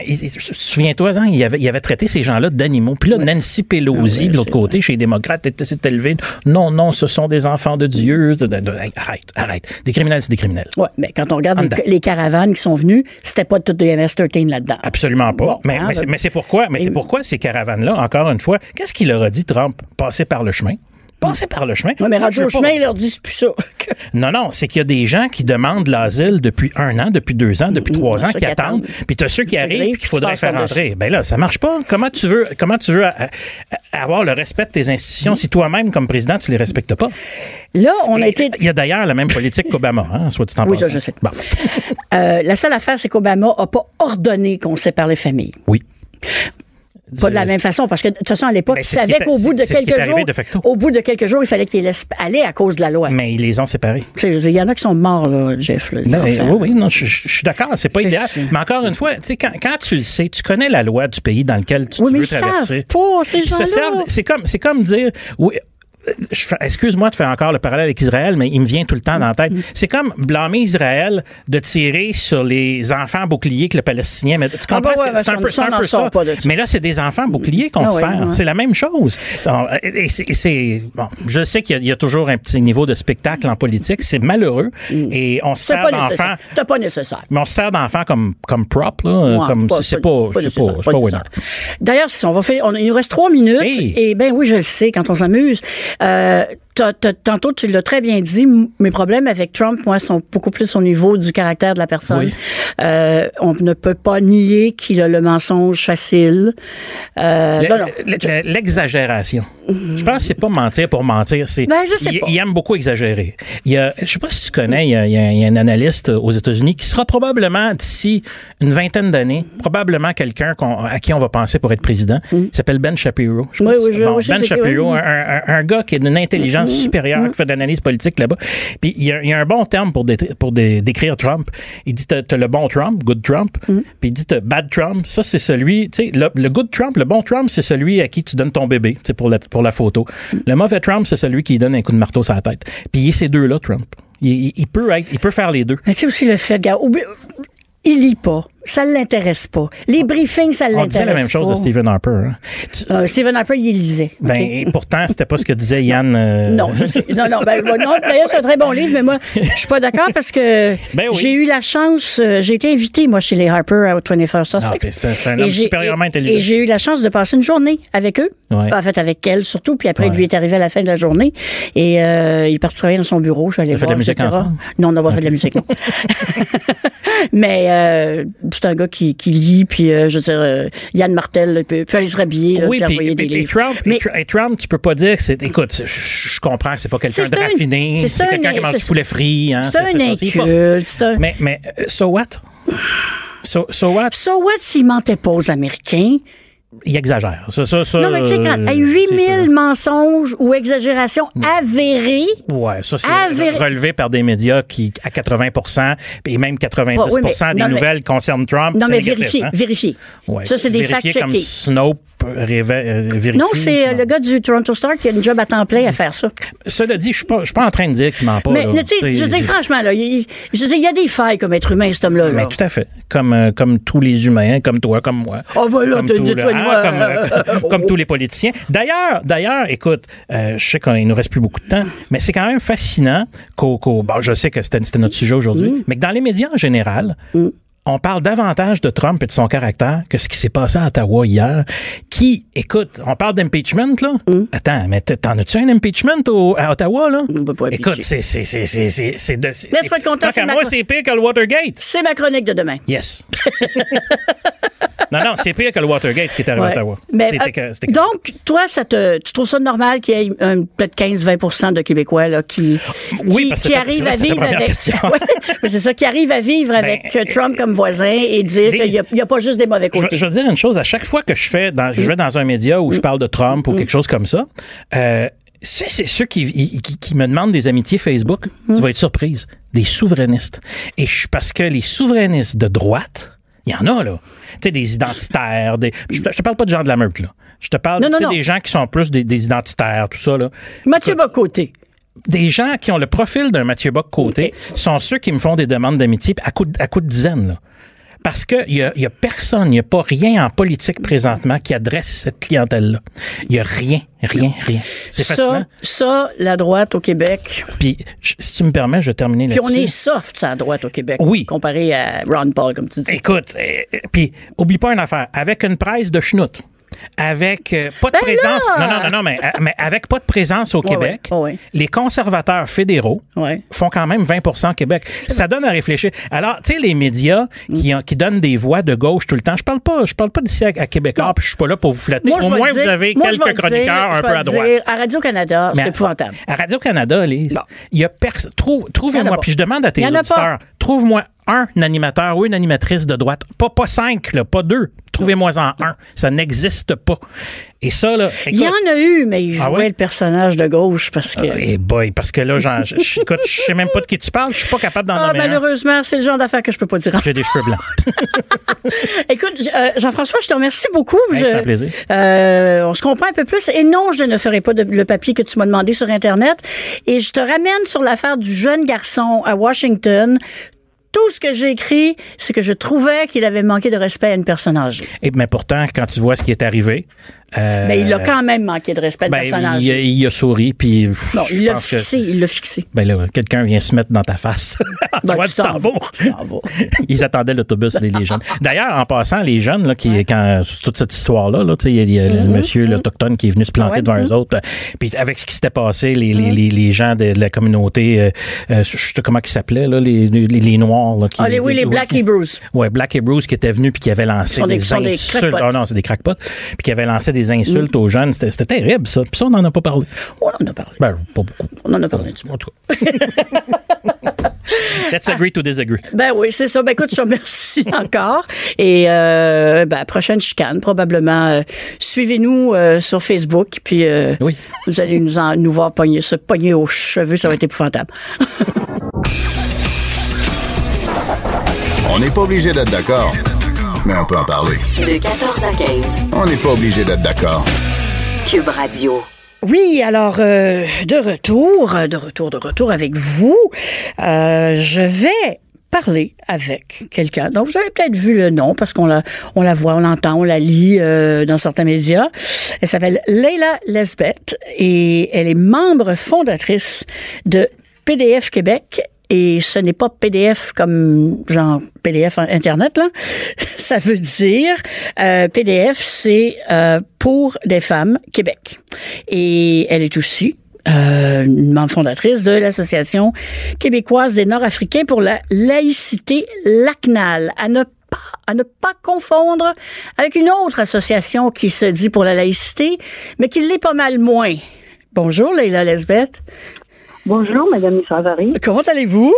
souviens-toi, hein, il avait, il avait traité ces gens-là d'animaux. Puis là, Nancy Pelosi, de l'autre côté, chez les démocrates, s'est élevée. Non, non, ce sont des enfants de Dieu. De- de- de- arrête, arrête. Des criminels, c'est des criminels. ouais, mais quand on regarde les, caravanes qui sont venues, c'était pas toutes des MS-13 là-dedans. Absolument pas. Bon, mais, hein, mais c'est, pourquoi, mais c'est pourquoi ces caravanes-là, encore une fois, qu'est-ce qu'il leur a dit, Trump? Passer par le chemin? Passez par le chemin. Ouais, mais rendu au chemin, ils leur disent plus ça. Non, non, c'est qu'il y a des gens qui demandent l'asile depuis un an, depuis deux ans, depuis trois ans, qui attendent. Puis t'as ceux qui Ceux qui arrivent puis qu'il faudrait faire rentrer. Ben là, ça marche pas. Comment tu veux, comment tu veux avoir le respect de tes institutions si toi-même, comme président, tu les respectes pas? Là, on a été. Il y a d'ailleurs la même politique qu'Obama, hein, soit dit en Oui, ça, je sais. Euh, la seule affaire, c'est qu'Obama n'a pas ordonné qu'on sépare les familles. Oui. Pas de la même façon, parce que de toute façon, à l'époque, ils savaient qu'au bout de quelques jours, de au bout de quelques jours, il fallait qu'ils les laissent aller à cause de la loi. Mais ils les ont séparés. Il y en a qui sont morts, là, Jeff. Là, enfants. oui, oui, non, je, je- je suis d'accord, c'est pas idéal. ça. Mais encore une fois, quand, quand tu le sais, tu connais la loi du pays dans lequel tu, Oui, tu mais veux ils savent pas, ces se gens-là. C'est comme, c'est comme dire, oui, excuse-moi de faire encore le parallèle avec Israël, mais il me vient tout le temps dans la tête. C'est comme blâmer Israël de tirer sur les enfants boucliers que le Palestinien. Mais tu comprends bah que- ouais, c'est un peu, ça, un ça? Mais là, c'est des enfants boucliers qu'on Ah se sert. ouais. C'est la même chose. Donc, Et c'est, c'est- bon, je sais qu'il y a, il y a toujours un petit niveau de spectacle en politique. C'est malheureux. Et on se Mm. Sert d'enfants. C'est pas nécessaire. Mais on se sert d'enfants comme, comme prop, là. comme c'est pas, c'est pas, pas. D'ailleurs, si on va faire, on- il nous reste trois minutes. Hey. Et ben oui, je le sais, quand on s'amuse. Euh, tantôt, tu l'as très bien dit, mes problèmes avec Trump, moi, sont beaucoup plus au niveau du caractère de la personne. Oui. Euh, on ne peut pas nier qu'il a le mensonge facile. Euh, L'exagération. Je pense que c'est pas mentir pour mentir. C'est, Ben, je sais il, pas. il aime beaucoup exagérer. Il y a, je sais pas si tu connais, il y a, il y un analyste aux États-Unis qui sera probablement d'ici une vingtaine d'années, probablement quelqu'un à qui on va penser pour être président. Il s'appelle Ben Shapiro. Je Mm. Oui, oui, je- bon, je ben Shapiro, un, un- un gars qui a d'une intelligence Mm. supérieure, qui fait de l'analyse politique là-bas. Puis il y, a, y a un bon terme pour, dé- pour dé- décrire Trump. Il dit t'as, le bon Trump, good Trump. Mm. Puis il dit t'as bad Trump. Ça, c'est celui, tu sais, le, le good Trump, le bon Trump, c'est celui à qui tu donnes ton bébé, tu sais, pour la, pour la photo. Le mauvais Trump, c'est celui qui donne un coup de marteau sur la tête. Puis il est ces deux-là, Trump. Il, il- il peut être, il peut faire les deux. Mais tu sais aussi le fait, gars, il lit pas. Ça ne l'intéresse pas. Les briefings, ça l'intéresse On disait la même chose pas. de Stephen Harper. hein. Tu- Euh, Stephen Harper, il lisait. ben, OK? et pourtant, c'était pas ce que disait Yann. euh, Non, je sais. Non, non, ben, non, d'ailleurs, c'est un très bon livre, mais moi, je suis pas d'accord parce que Ben oui. j'ai eu la chance, euh, j'ai été invitée, moi, chez les Harper au 21st Ah, Sussex. c'est- un homme supérieurement intelligent. Et j'ai eu la chance de passer une journée avec eux. Ouais. En fait, avec elle surtout. Puis après, Ouais. lui est arrivé à la fin de la journée. Et il est parti travailler dans son bureau. Je suis allée Vous avez fait de voir, la musique etc. ensemble? Non, on n'a pas fait de la musique, non. Mais c'est un gars qui, qui lit. Puis, euh, je veux dire, euh, Yann Martel là, peut, peut aller se rhabiller. là, Oui, puis envoyer des puis- livres. Trump, Mais- et Tr- et Trump, tu peux pas dire que c'est. Écoute, je, je comprends que c'est pas quelqu'un de un- raffiné, c'est c'est un- quelqu'un qui mange du poulet frit. Hein, C'est un inculte. un- Mais, mais, euh, so what? So, so what? So what s'il mentait pas aux Américains? Il exagère. Ça, ça, ça, Non, mais tu sais, quand euh, à c'est 8000 mensonges ou exagérations avérées. Ouais, ça, c'est relevé par des médias qui, à 80% et même 90 Bah oui, mais- des non, mais- nouvelles concernent Trump. non, c'est mais vérifiez, hein? vérifiez. Ouais. Ça, c'est des Vérifier comme fact-checkés. Snope euh, vérifie. Non, c'est euh, le gars du Toronto Star qui a une job à temps plein à faire ça. Cela dit, je suis pas, je suis pas en train de dire qu'il ment pas. mais tu sais, je dis franchement, là, il, je dis, il y a des failles comme être humain, cet homme-là. là. Tout à fait. Comme, euh, comme tous les humains, comme toi, comme moi. Oh, ben là, moi. hein, comme, euh, comme tous les politiciens. D'ailleurs, d'ailleurs, écoute, euh, je sais qu'il nous reste plus beaucoup de temps, mais c'est quand même fascinant qu'au, bon, je sais que c'était, notre sujet aujourd'hui, Mm. mais que dans les médias en général, on parle davantage de Trump et de son caractère que ce qui s'est passé à Ottawa hier. Qui, écoute, on parle d'impeachment, là? Mm. Attends, mais t'en as-tu un impeachment au- à Ottawa, là? On peut pas Écoute, c'est, c'est, c'est, c'est, c'est, de, c'est, Laisse-moi content, c'est ma moi, c'est pire que le Watergate. C'est ma chronique de demain. Yes. non, non, c'est pire que le Watergate, ce qui est arrivé à. Ottawa. Mais, C'était euh, c'était donc, toi, ça te, tu trouves ça normal qu'il y ait peut-être 15-20% de Québécois là, qui, Oui, qui, parce qui arrivent à vivre avec? Ouais, c'est ça, qui arrivent à vivre avec euh, Trump comme voisin et dire les- qu'il n'y a, pas juste des mauvais je, côtés. je veux dire une chose, à chaque fois que je fais, dans, je vais dans un média où je parle de Trump ou quelque chose comme ça, euh, c'est ceux qui, qui, qui me demandent des amitiés Facebook, tu vas être surprise, des souverainistes. Et je, parce que les souverainistes de droite, il y en a, là. Tu sais, des identitaires, des, je, te- je te parle pas de gens de la meute, là. Je te parle Non, non, tu sais, non. des gens qui sont plus des, des identitaires, tout ça, là. Mathieu Bocoté. des gens qui ont le profil d'un Mathieu Bock côté sont ceux qui me font des demandes d'amitié à coup de, à coup de dizaines. Là. Parce qu'il n'y a, y a personne, il n'y a pas rien en politique présentement qui adresse cette clientèle-là. Il n'y a rien, rien, rien. C'est fascinant. Ça, ça, la droite au Québec. Puis, si tu me permets, je vais terminer Puis on là-dessus. est soft, ça, la droite au Québec. Oui. Comparé à Ron Paul, comme tu dis. Écoute, euh, puis oublie pas une affaire. Avec une presse de schnout, avec euh, pas de Ben présence. là! Non, non, non, non, mais, euh, mais avec pas de présence au Ouais, Québec, ouais, ouais. les conservateurs fédéraux font quand même 20% au Québec. Ça donne à réfléchir. Alors, tu sais, les médias qui, Mm. qui donnent des voix de gauche tout le temps, je parle pas, je parle pas d'ici à, à Québécois, puis je suis pas là pour vous flatter. Moi, Au moins, dire- vous avez moi, quelques chroniqueurs dire- un peu à te droite. dire, à Radio-Canada, c'est épouvantable. À Radio-Canada, Lise, Bon. il y a personne. Trou- Trouvez-moi, puis je demande à tes auditeurs, trouve-moi un animateur ou une animatrice de droite. Pas, pas cinq, là, pas deux. Trouvez-moi-en un. Ça n'existe pas. Et ça, là. Il y en a eu, mais il jouait Ah ouais? le personnage de gauche parce que. Eh boy, parce que là, je je- sais même pas de qui tu parles. Je suis pas capable d'en Ah, nommer malheureusement, c'est le genre d'affaire que je peux pas dire. J'ai des cheveux blancs. Écoute, euh, Jean-François, je te remercie beaucoup. Hey, Je- c'est un plaisir. euh, on se comprend un peu plus. Et non, je ne ferai pas de- le papier que tu m'as demandé sur Internet. Et je te ramène sur l'affaire du jeune garçon à Washington. Tout ce que j'ai écrit, c'est que je trouvais qu'il avait manqué de respect à une personne âgée. Et, mais pourtant, quand tu vois ce qui est arrivé. Euh, Mais il a quand même manqué de respect une ben, il, il a souri, puis. Non, il l'a que- fixé, il l'a fixé. Ben là, quelqu'un vient se mettre dans ta face. Ben, Toi, tu t'en vas. Ils attendaient l'autobus les jeunes. D'ailleurs, en passant, les jeunes, là, qui, quand, toute cette histoire-là, là, il y a, y a le monsieur, l'Autochtone, qui est venu se planter Mm-hmm. Ouais, devant mhm. eux autres. Puis avec ce qui s'était passé, les, les, les, les gens de, de la communauté, euh, euh, je sais pas comment ils s'appelaient, là, les, les, les Noirs. Là, qui, Ah, les- oui, les Black Hebrews. Ouais, Black Hebrews qui étaient venus puis qui avaient lancé des- des, insultes. Ah non, c'est des crackpots. Puis qui avaient lancé des insultes aux jeunes. C'était c'était terrible, ça. Puis ça, on n'en a pas parlé. On en a parlé. Ben, pas beaucoup. On en a parlé. du En tout cas. Let's agree to disagree. Ben oui, c'est ça. Ben écoute, je te remercie encore. Et euh, ben, prochaine chicane, probablement. euh, Suivez-nous euh, sur Facebook, puis euh, Oui. vous allez nous, en, nous voir pogner, se pogner aux cheveux, ça va être épouvantable. On n'est pas obligé d'être d'accord, mais on peut en parler. De 14 à 15. On n'est pas obligé d'être d'accord. Cube Radio. Oui, alors euh, de retour, de retour, de retour avec vous, euh, je vais parler avec quelqu'un dont vous avez peut-être vu le nom parce qu'on la, on la voit, on l'entend, on la lit euh, dans certains médias. Elle s'appelle Leila Lesbeth et elle est membre fondatrice de PDF Québec. Et ce n'est pas PDF comme genre PDF Internet, là. Ça veut dire euh, PDF, c'est euh, pour des femmes Québec. Et elle est aussi euh, une membre fondatrice de l'Association québécoise des Nord-Africains pour la laïcité LACNAL. À ne pas, à ne pas confondre avec une autre association qui se dit pour la laïcité, mais qui l'est pas mal moins. Bonjour, Leila Lesbeth. Bonjour, Madame Savary. Comment allez-vous?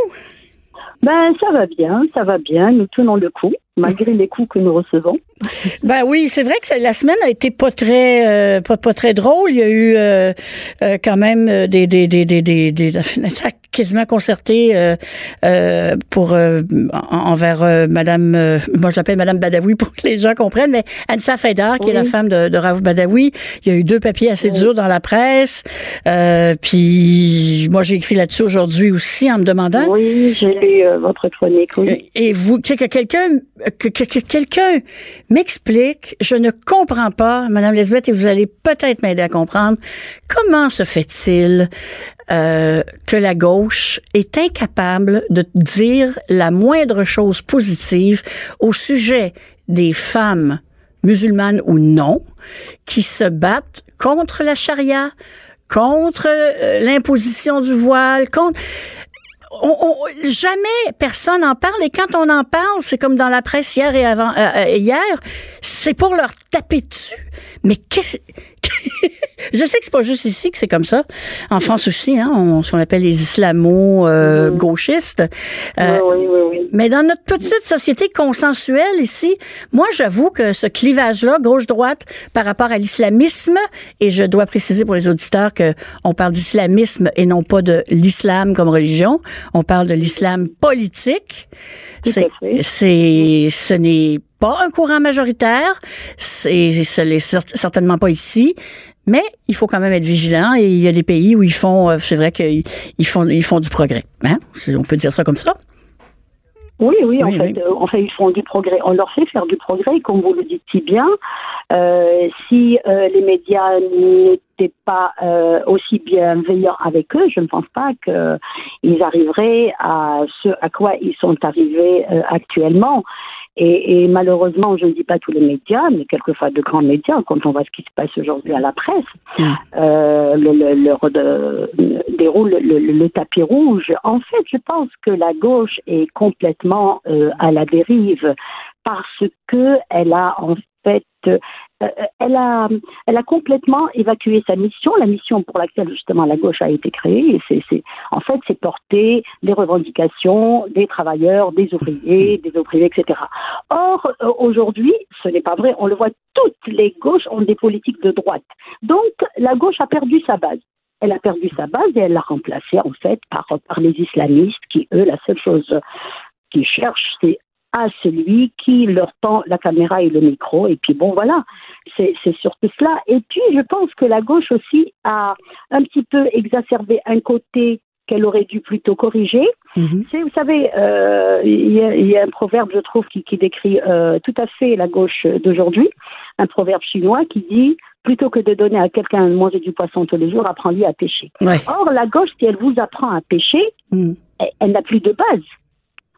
Ben, ça va bien, ça va bien. Nous tenons le coup, malgré les coups que nous recevons. Ben oui, c'est vrai que la semaine a été pas très euh, pas, pas très drôle. Il y a eu euh, euh, quand même des des des des des, des une attaque quasiment concertée euh, pour en- envers Madame moi je l'appelle Madame Badawi pour que les gens comprennent, mais Anissa Faidar qui est la femme de, de Raouf Badawi. Il y a eu deux papiers assez durs dans la presse. Puis moi j'ai écrit là-dessus aujourd'hui aussi en me demandant. Oui, j'ai lu votre chronique, oui. Et vous, que quelqu'un, que, que- que quelqu'un m'explique, je ne comprends pas, Madame Lesbeth, et vous allez peut-être m'aider à comprendre, comment se fait-il euh, que la gauche est incapable de dire la moindre chose positive au sujet des femmes musulmanes ou non, qui se battent contre la charia, contre euh, l'imposition du voile, contre on, jamais personne en parle et quand on en parle, c'est comme dans la presse hier et avant euh, euh, hier, c'est pour leur taper dessus. Mais qu'est-ce Je sais que c'est pas juste ici que c'est comme ça. En France aussi, hein, on, ce qu'on appelle les islamo-gauchistes. Euh, oui, oui, oui, oui. mais dans notre petite société consensuelle ici, moi, j'avoue que ce clivage-là, gauche-droite, par rapport à l'islamisme, et je dois préciser pour les auditeurs que on parle d'islamisme et non pas de l'islam comme religion, on parle de l'islam politique. C'est, c'est, ce n'est pas un courant majoritaire, c'est, ce cer- certainement pas ici. Mais il faut quand même être vigilant et il y a des pays où ils font, euh, c'est vrai qu'ils ils font, ils font du progrès. Hein? On peut dire ça comme ça? Oui, oui, en Oui, fait, oui. euh, en fait, ils font du progrès. On leur fait faire du progrès, comme vous le dites si bien. Euh, si euh, les médias n'étaient pas euh, aussi bienveillants avec eux, je ne pense pas qu'ils arriveraient à ce à quoi ils sont arrivés euh, actuellement. Et, et, malheureusement, je ne dis pas tous les médias, mais quelquefois de grands médias, quand on voit ce qui se passe aujourd'hui à la presse, Mm. euh, le, le, le- de- déroule le, tapis rouge. En fait, je pense que la gauche est complètement euh, à la dérive parce que elle a en fait, elle a, elle a complètement évacué sa mission, la mission pour laquelle justement la gauche a été créée. Et c'est, c'est, en fait, c'est porter les revendications des travailleurs, des ouvriers, des ouvriers, etc. Or, euh, aujourd'hui, ce n'est pas vrai. On le voit, toutes les gauches ont des politiques de droite. Donc, la gauche a perdu sa base. Elle a perdu sa base et elle l'a remplacée en fait par, par les islamistes qui, eux, la seule chose qu'ils cherchent, c'est à celui qui leur tend la caméra et le micro. Et puis bon, voilà, c'est surtout cela. Et puis, je pense que la gauche aussi a un petit peu exacerbé un côté qu'elle aurait dû plutôt corriger. Mhm. C'est, vous savez, euh, il y, a- il y a un proverbe, je trouve, qui, qui décrit euh, tout à fait la gauche d'aujourd'hui, un proverbe chinois qui dit plutôt que de donner à quelqu'un de manger du poisson tous les jours, apprends-lui à pêcher. Ouais. Or, la gauche, si elle vous apprend à pêcher, elle, elle n'a plus de base.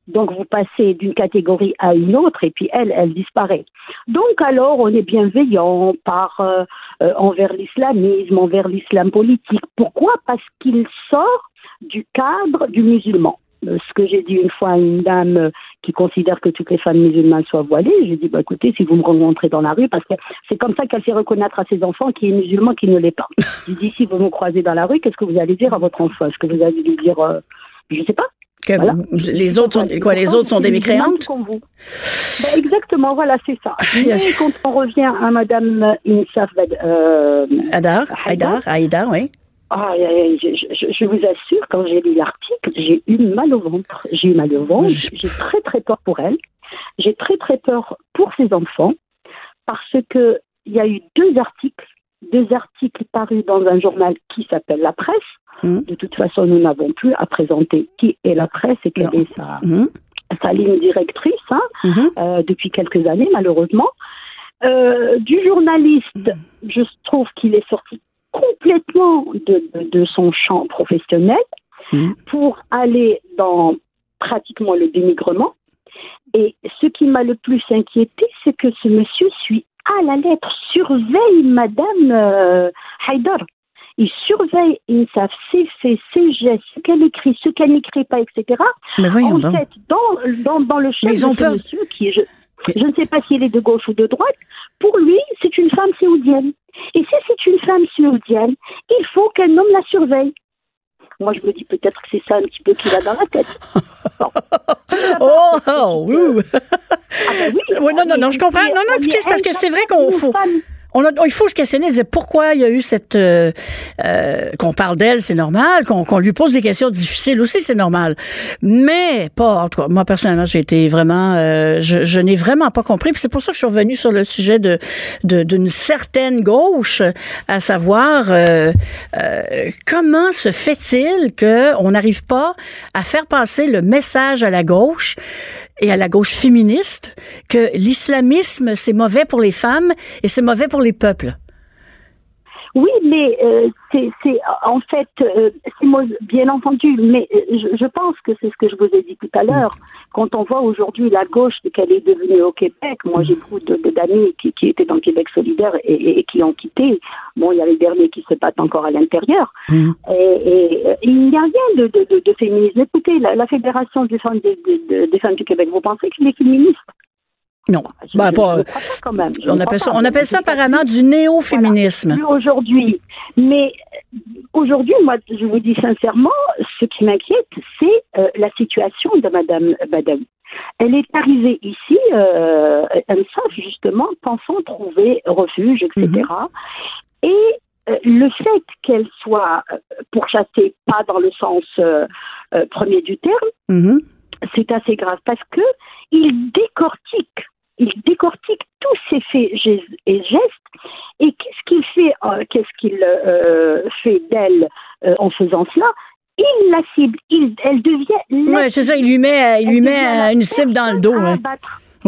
Donc, vous passez d'une catégorie à une autre et puis elle, elle disparaît. Donc, alors, on est bienveillant par, euh, euh, envers l'islamisme, envers l'islam politique. Pourquoi? Parce qu'il sort du cadre du musulman. Euh, Ce que j'ai dit une fois à une dame euh, qui considère que toutes les femmes musulmanes soient voilées, j'ai dit, bah, écoutez, si vous me rencontrez dans la rue, parce que c'est comme ça qu'elle fait reconnaître à ses enfants qui est musulman, qui ne l'est pas. J'ai dit, si vous me croisez dans la rue, qu'est-ce que vous allez dire à votre enfant? Est-ce que vous allez lui dire, euh, je sais pas Que Voilà. les autres sont quoi Les autres sont des mécréantes? Comme vous. Ben, exactement, voilà, c'est ça. Mais quand on revient à Madame Insaf Bed- euh, Adar, Haïdar. Haïdar, oui. ah, je, je- je vous assure, quand j'ai lu l'article, j'ai eu mal au ventre. J'ai eu mal au ventre. J'ai très très peur pour elle. J'ai très très peur pour ses enfants parce que il y a eu deux articles, deux articles parus dans un journal qui s'appelle La Presse. Mhm. De toute façon, nous n'avons plus à présenter qui est la presse et quelle est sa, Mhm, sa ligne directrice hein, euh, depuis quelques années, malheureusement. Euh, du journaliste, je trouve qu'il est sorti complètement de, de- de son champ professionnel pour aller dans pratiquement le dénigrement. Et ce qui m'a le plus inquiété, c'est que ce monsieur suit à la lettre, surveille Madame euh, Haïdar. Il surveille INSAF, ses faits, ses gestes, ce qu'elle écrit, ce qu'elle n'écrit pas, etc. Mais voyons En donc. fait, dans, dans, dans le chef ils de ce monsieur, qui est, je, je ne sais pas s'il est de gauche ou de droite, pour lui, c'est une femme saoudienne. Et si c'est une femme saoudienne, il faut qu'un homme la surveille. Moi, je me dis peut-être que c'est ça un petit peu qu'il a dans la tête. Bon. Oh, oh, ouh. Ah ben oui, Oui, non, non, on non, je comprends. Non, non, on écoutez, parce que c'est vrai qu'on faut- femme. On a- il faut se questionner, pourquoi il y a eu cette euh, euh, qu'on parle d'elle, c'est normal, qu'on lui pose des questions difficiles aussi, c'est normal. Mais pas, en tout cas, moi personnellement, j'ai été vraiment, euh, je, je n'ai vraiment pas compris. C'est pour ça que je suis revenue sur le sujet de de- d'une certaine gauche, à savoir euh, euh, comment se fait-il que on n'arrive pas à faire passer le message à la gauche et à la gauche féministe que l'islamisme, c'est mauvais pour les femmes et c'est mauvais pour les peuples. Oui, mais euh, c'est en fait, euh, bien entendu, mais euh, je, je pense que c'est ce que je vous ai dit tout à l'heure. Quand on voit aujourd'hui la gauche qu'elle est devenue au Québec, moi j'ai beaucoup d'amis qui, qui étaient dans Québec solidaire et, et- et qui ont quitté. Bon, il y a les derniers qui se battent encore à l'intérieur. Mhm. Et, et, il n'y a rien de, de, de, de féminisme. Écoutez, la, la Fédération des femmes, des, des- des femmes du Québec, vous pensez qu'il est féministe Non, Je- ben, je- pas- je ne crois pas quand même. Je on appelle ça, pas. on appelle ça Je- apparemment du néo-féminisme. aujourd'hui. Mais euh, aujourd'hui, moi, je vous dis sincèrement, ce qui m'inquiète, c'est euh, la situation de Madame Badawi. Elle est arrivée ici, euh, savent justement, pensant trouver refuge, etc. Et euh, le fait qu'elle soit euh, pourchassée, pas dans le sens euh, euh, premier du terme, Mhm. c'est assez grave parce que il décortique, il décortique tous ses faits et gestes. Et qu'est-ce qu'il fait, euh, qu'est-ce qu'il euh, fait d'elle euh, en faisant cela? Il la cible, il, elle devient. Ouais, c'est ça, il lui met, il lui met une cible dans le dos. à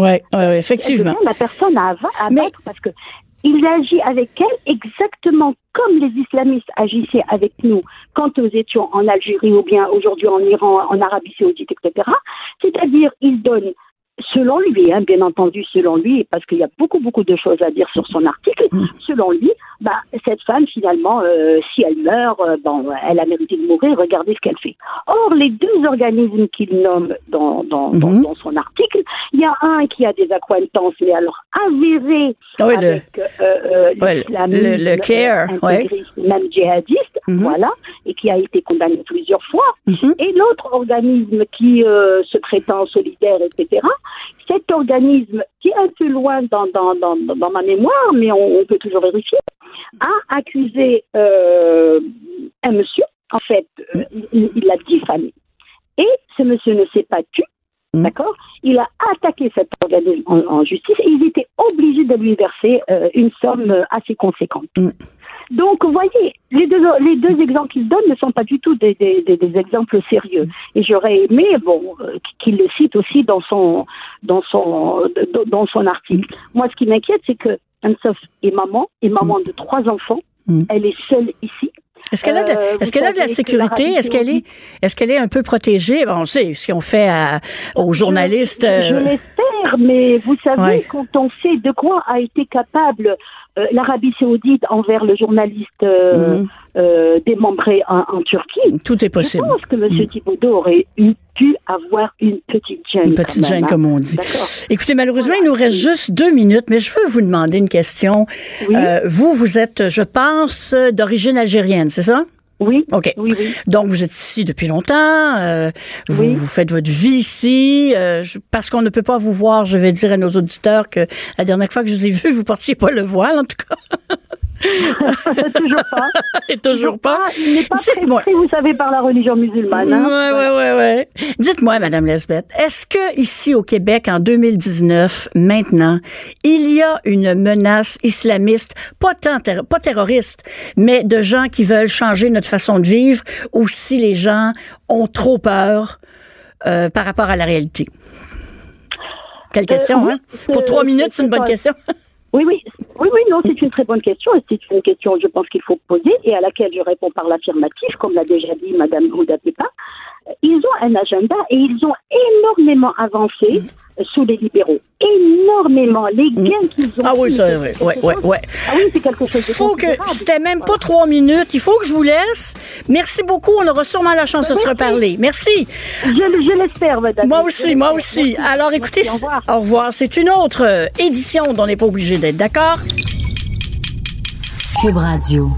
Ouais, ouais, Elle effectivement. la personne à Mais- abattre parce que il agit avec elle exactement comme les islamistes agissaient avec nous quand nous étions en Algérie ou bien aujourd'hui en Iran, en Arabie Saoudite, etc. C'est-à-dire, ils donnent selon lui, hein, bien entendu, selon lui, parce qu'il y a beaucoup, beaucoup de choses à dire sur son article, selon lui, bah, cette femme, finalement, euh, si elle meurt, euh, bon, elle a mérité de mourir, regardez ce qu'elle fait. Or, les deux organismes qu'il nomme dans, dans, dans, Mhm. dans son article, il y a un qui a des acquaintances, mais alors avérées Ah le- avec euh, Ouais, le- le CARE, euh, ouais. intégriste, même djihadiste, Mhm. voilà, et qui a été condamné plusieurs fois. Mhm. Et l'autre organisme qui se prétend solidaire, etc., cet organisme, qui est un peu loin dans, dans, dans, dans ma mémoire, mais on, on peut toujours vérifier, a accusé euh, un monsieur, en fait, euh, il l'a diffamé. Et ce monsieur ne s'est pas tu, Mm. d'accord? Il a attaqué cet organisme en, en justice et ils étaient obligés de lui verser euh, une somme assez conséquente. Mm. Donc, vous voyez, les deux, les deux exemples qu'il donne ne sont pas du tout des, des, des, des exemples sérieux. Et j'aurais aimé, bon, euh, qu'il le cite aussi dans son, dans son, dans- son article. Moi, ce qui m'inquiète, c'est que Anne-Sof est maman, est maman de trois enfants. Mm. Elle est seule ici. Est-ce qu'elle a de, Euh, est-ce qu'elle a de la sécurité? Est-ce qu'elle est, est-ce qu'elle est un peu protégée? Bon, on sait ce qu'on fait à- aux journalistes. Je, je euh, l'espère, mais vous savez, Ouais. quand on sait de quoi a été capable euh, l'Arabie Saoudite envers le journaliste euh, Mhm. euh, démembré en, en Turquie, tout est je possible. pense que M. Thibaudot aurait eu, pu avoir une petite gêne. Une petite gêne, hein. comme on dit. Écoutez, malheureusement, il nous reste juste deux minutes, mais je veux vous demander une question. Oui. Euh, vous, vous êtes, je pense, d'origine algérienne, c'est ça? Oui. OK. Oui, oui. Donc, vous êtes ici depuis longtemps. euh, vous, Oui. vous faites votre vie ici. euh, je- parce qu'on ne peut pas vous voir, je vais dire à nos auditeurs que la dernière fois que je vous ai vu, vous portiez pas le voile, en tout cas. toujours pas. Et toujours pas. Il n'est pas Dites-moi. prescrit, vous savez, par la religion musulmane. hein. Ouais, ouais, ouais, ouais. Dites-moi, Madame Lesbeth, est-ce que ici au Québec, en 2019, maintenant, il y a une menace islamiste, pas tant pas terroriste, mais de gens qui veulent changer notre façon de vivre, ou si les gens ont trop peur euh, par rapport à la réalité? Quelle question, oui, hein? Pour trois minutes, c'est une bonne question. Oui, oui, oui, oui, non, c'est une très bonne question. et C'est une question, je pense, qu'il faut poser et à laquelle je réponds par l'affirmative, comme l'a déjà dit Madame Houda Pepa. Ils ont un agenda et ils ont énormément avancé euh, sous les libéraux. Énormément. Les gains qu'ils ont. Ah oui, ça, ouais, ouais, chose- ouais. Ah oui, c'est quelque chose de faut que c'était même pas trois minutes. Il faut que je vous laisse. Merci beaucoup. On aura sûrement la chance de se reparler. Merci. Je, je l'espère, Madame. Moi aussi, moi aussi. Merci. Alors écoutez, Merci, au revoir. au revoir. C'est une autre euh, édition dont on n'est pas obligé d'être d'accord. Cube Radio.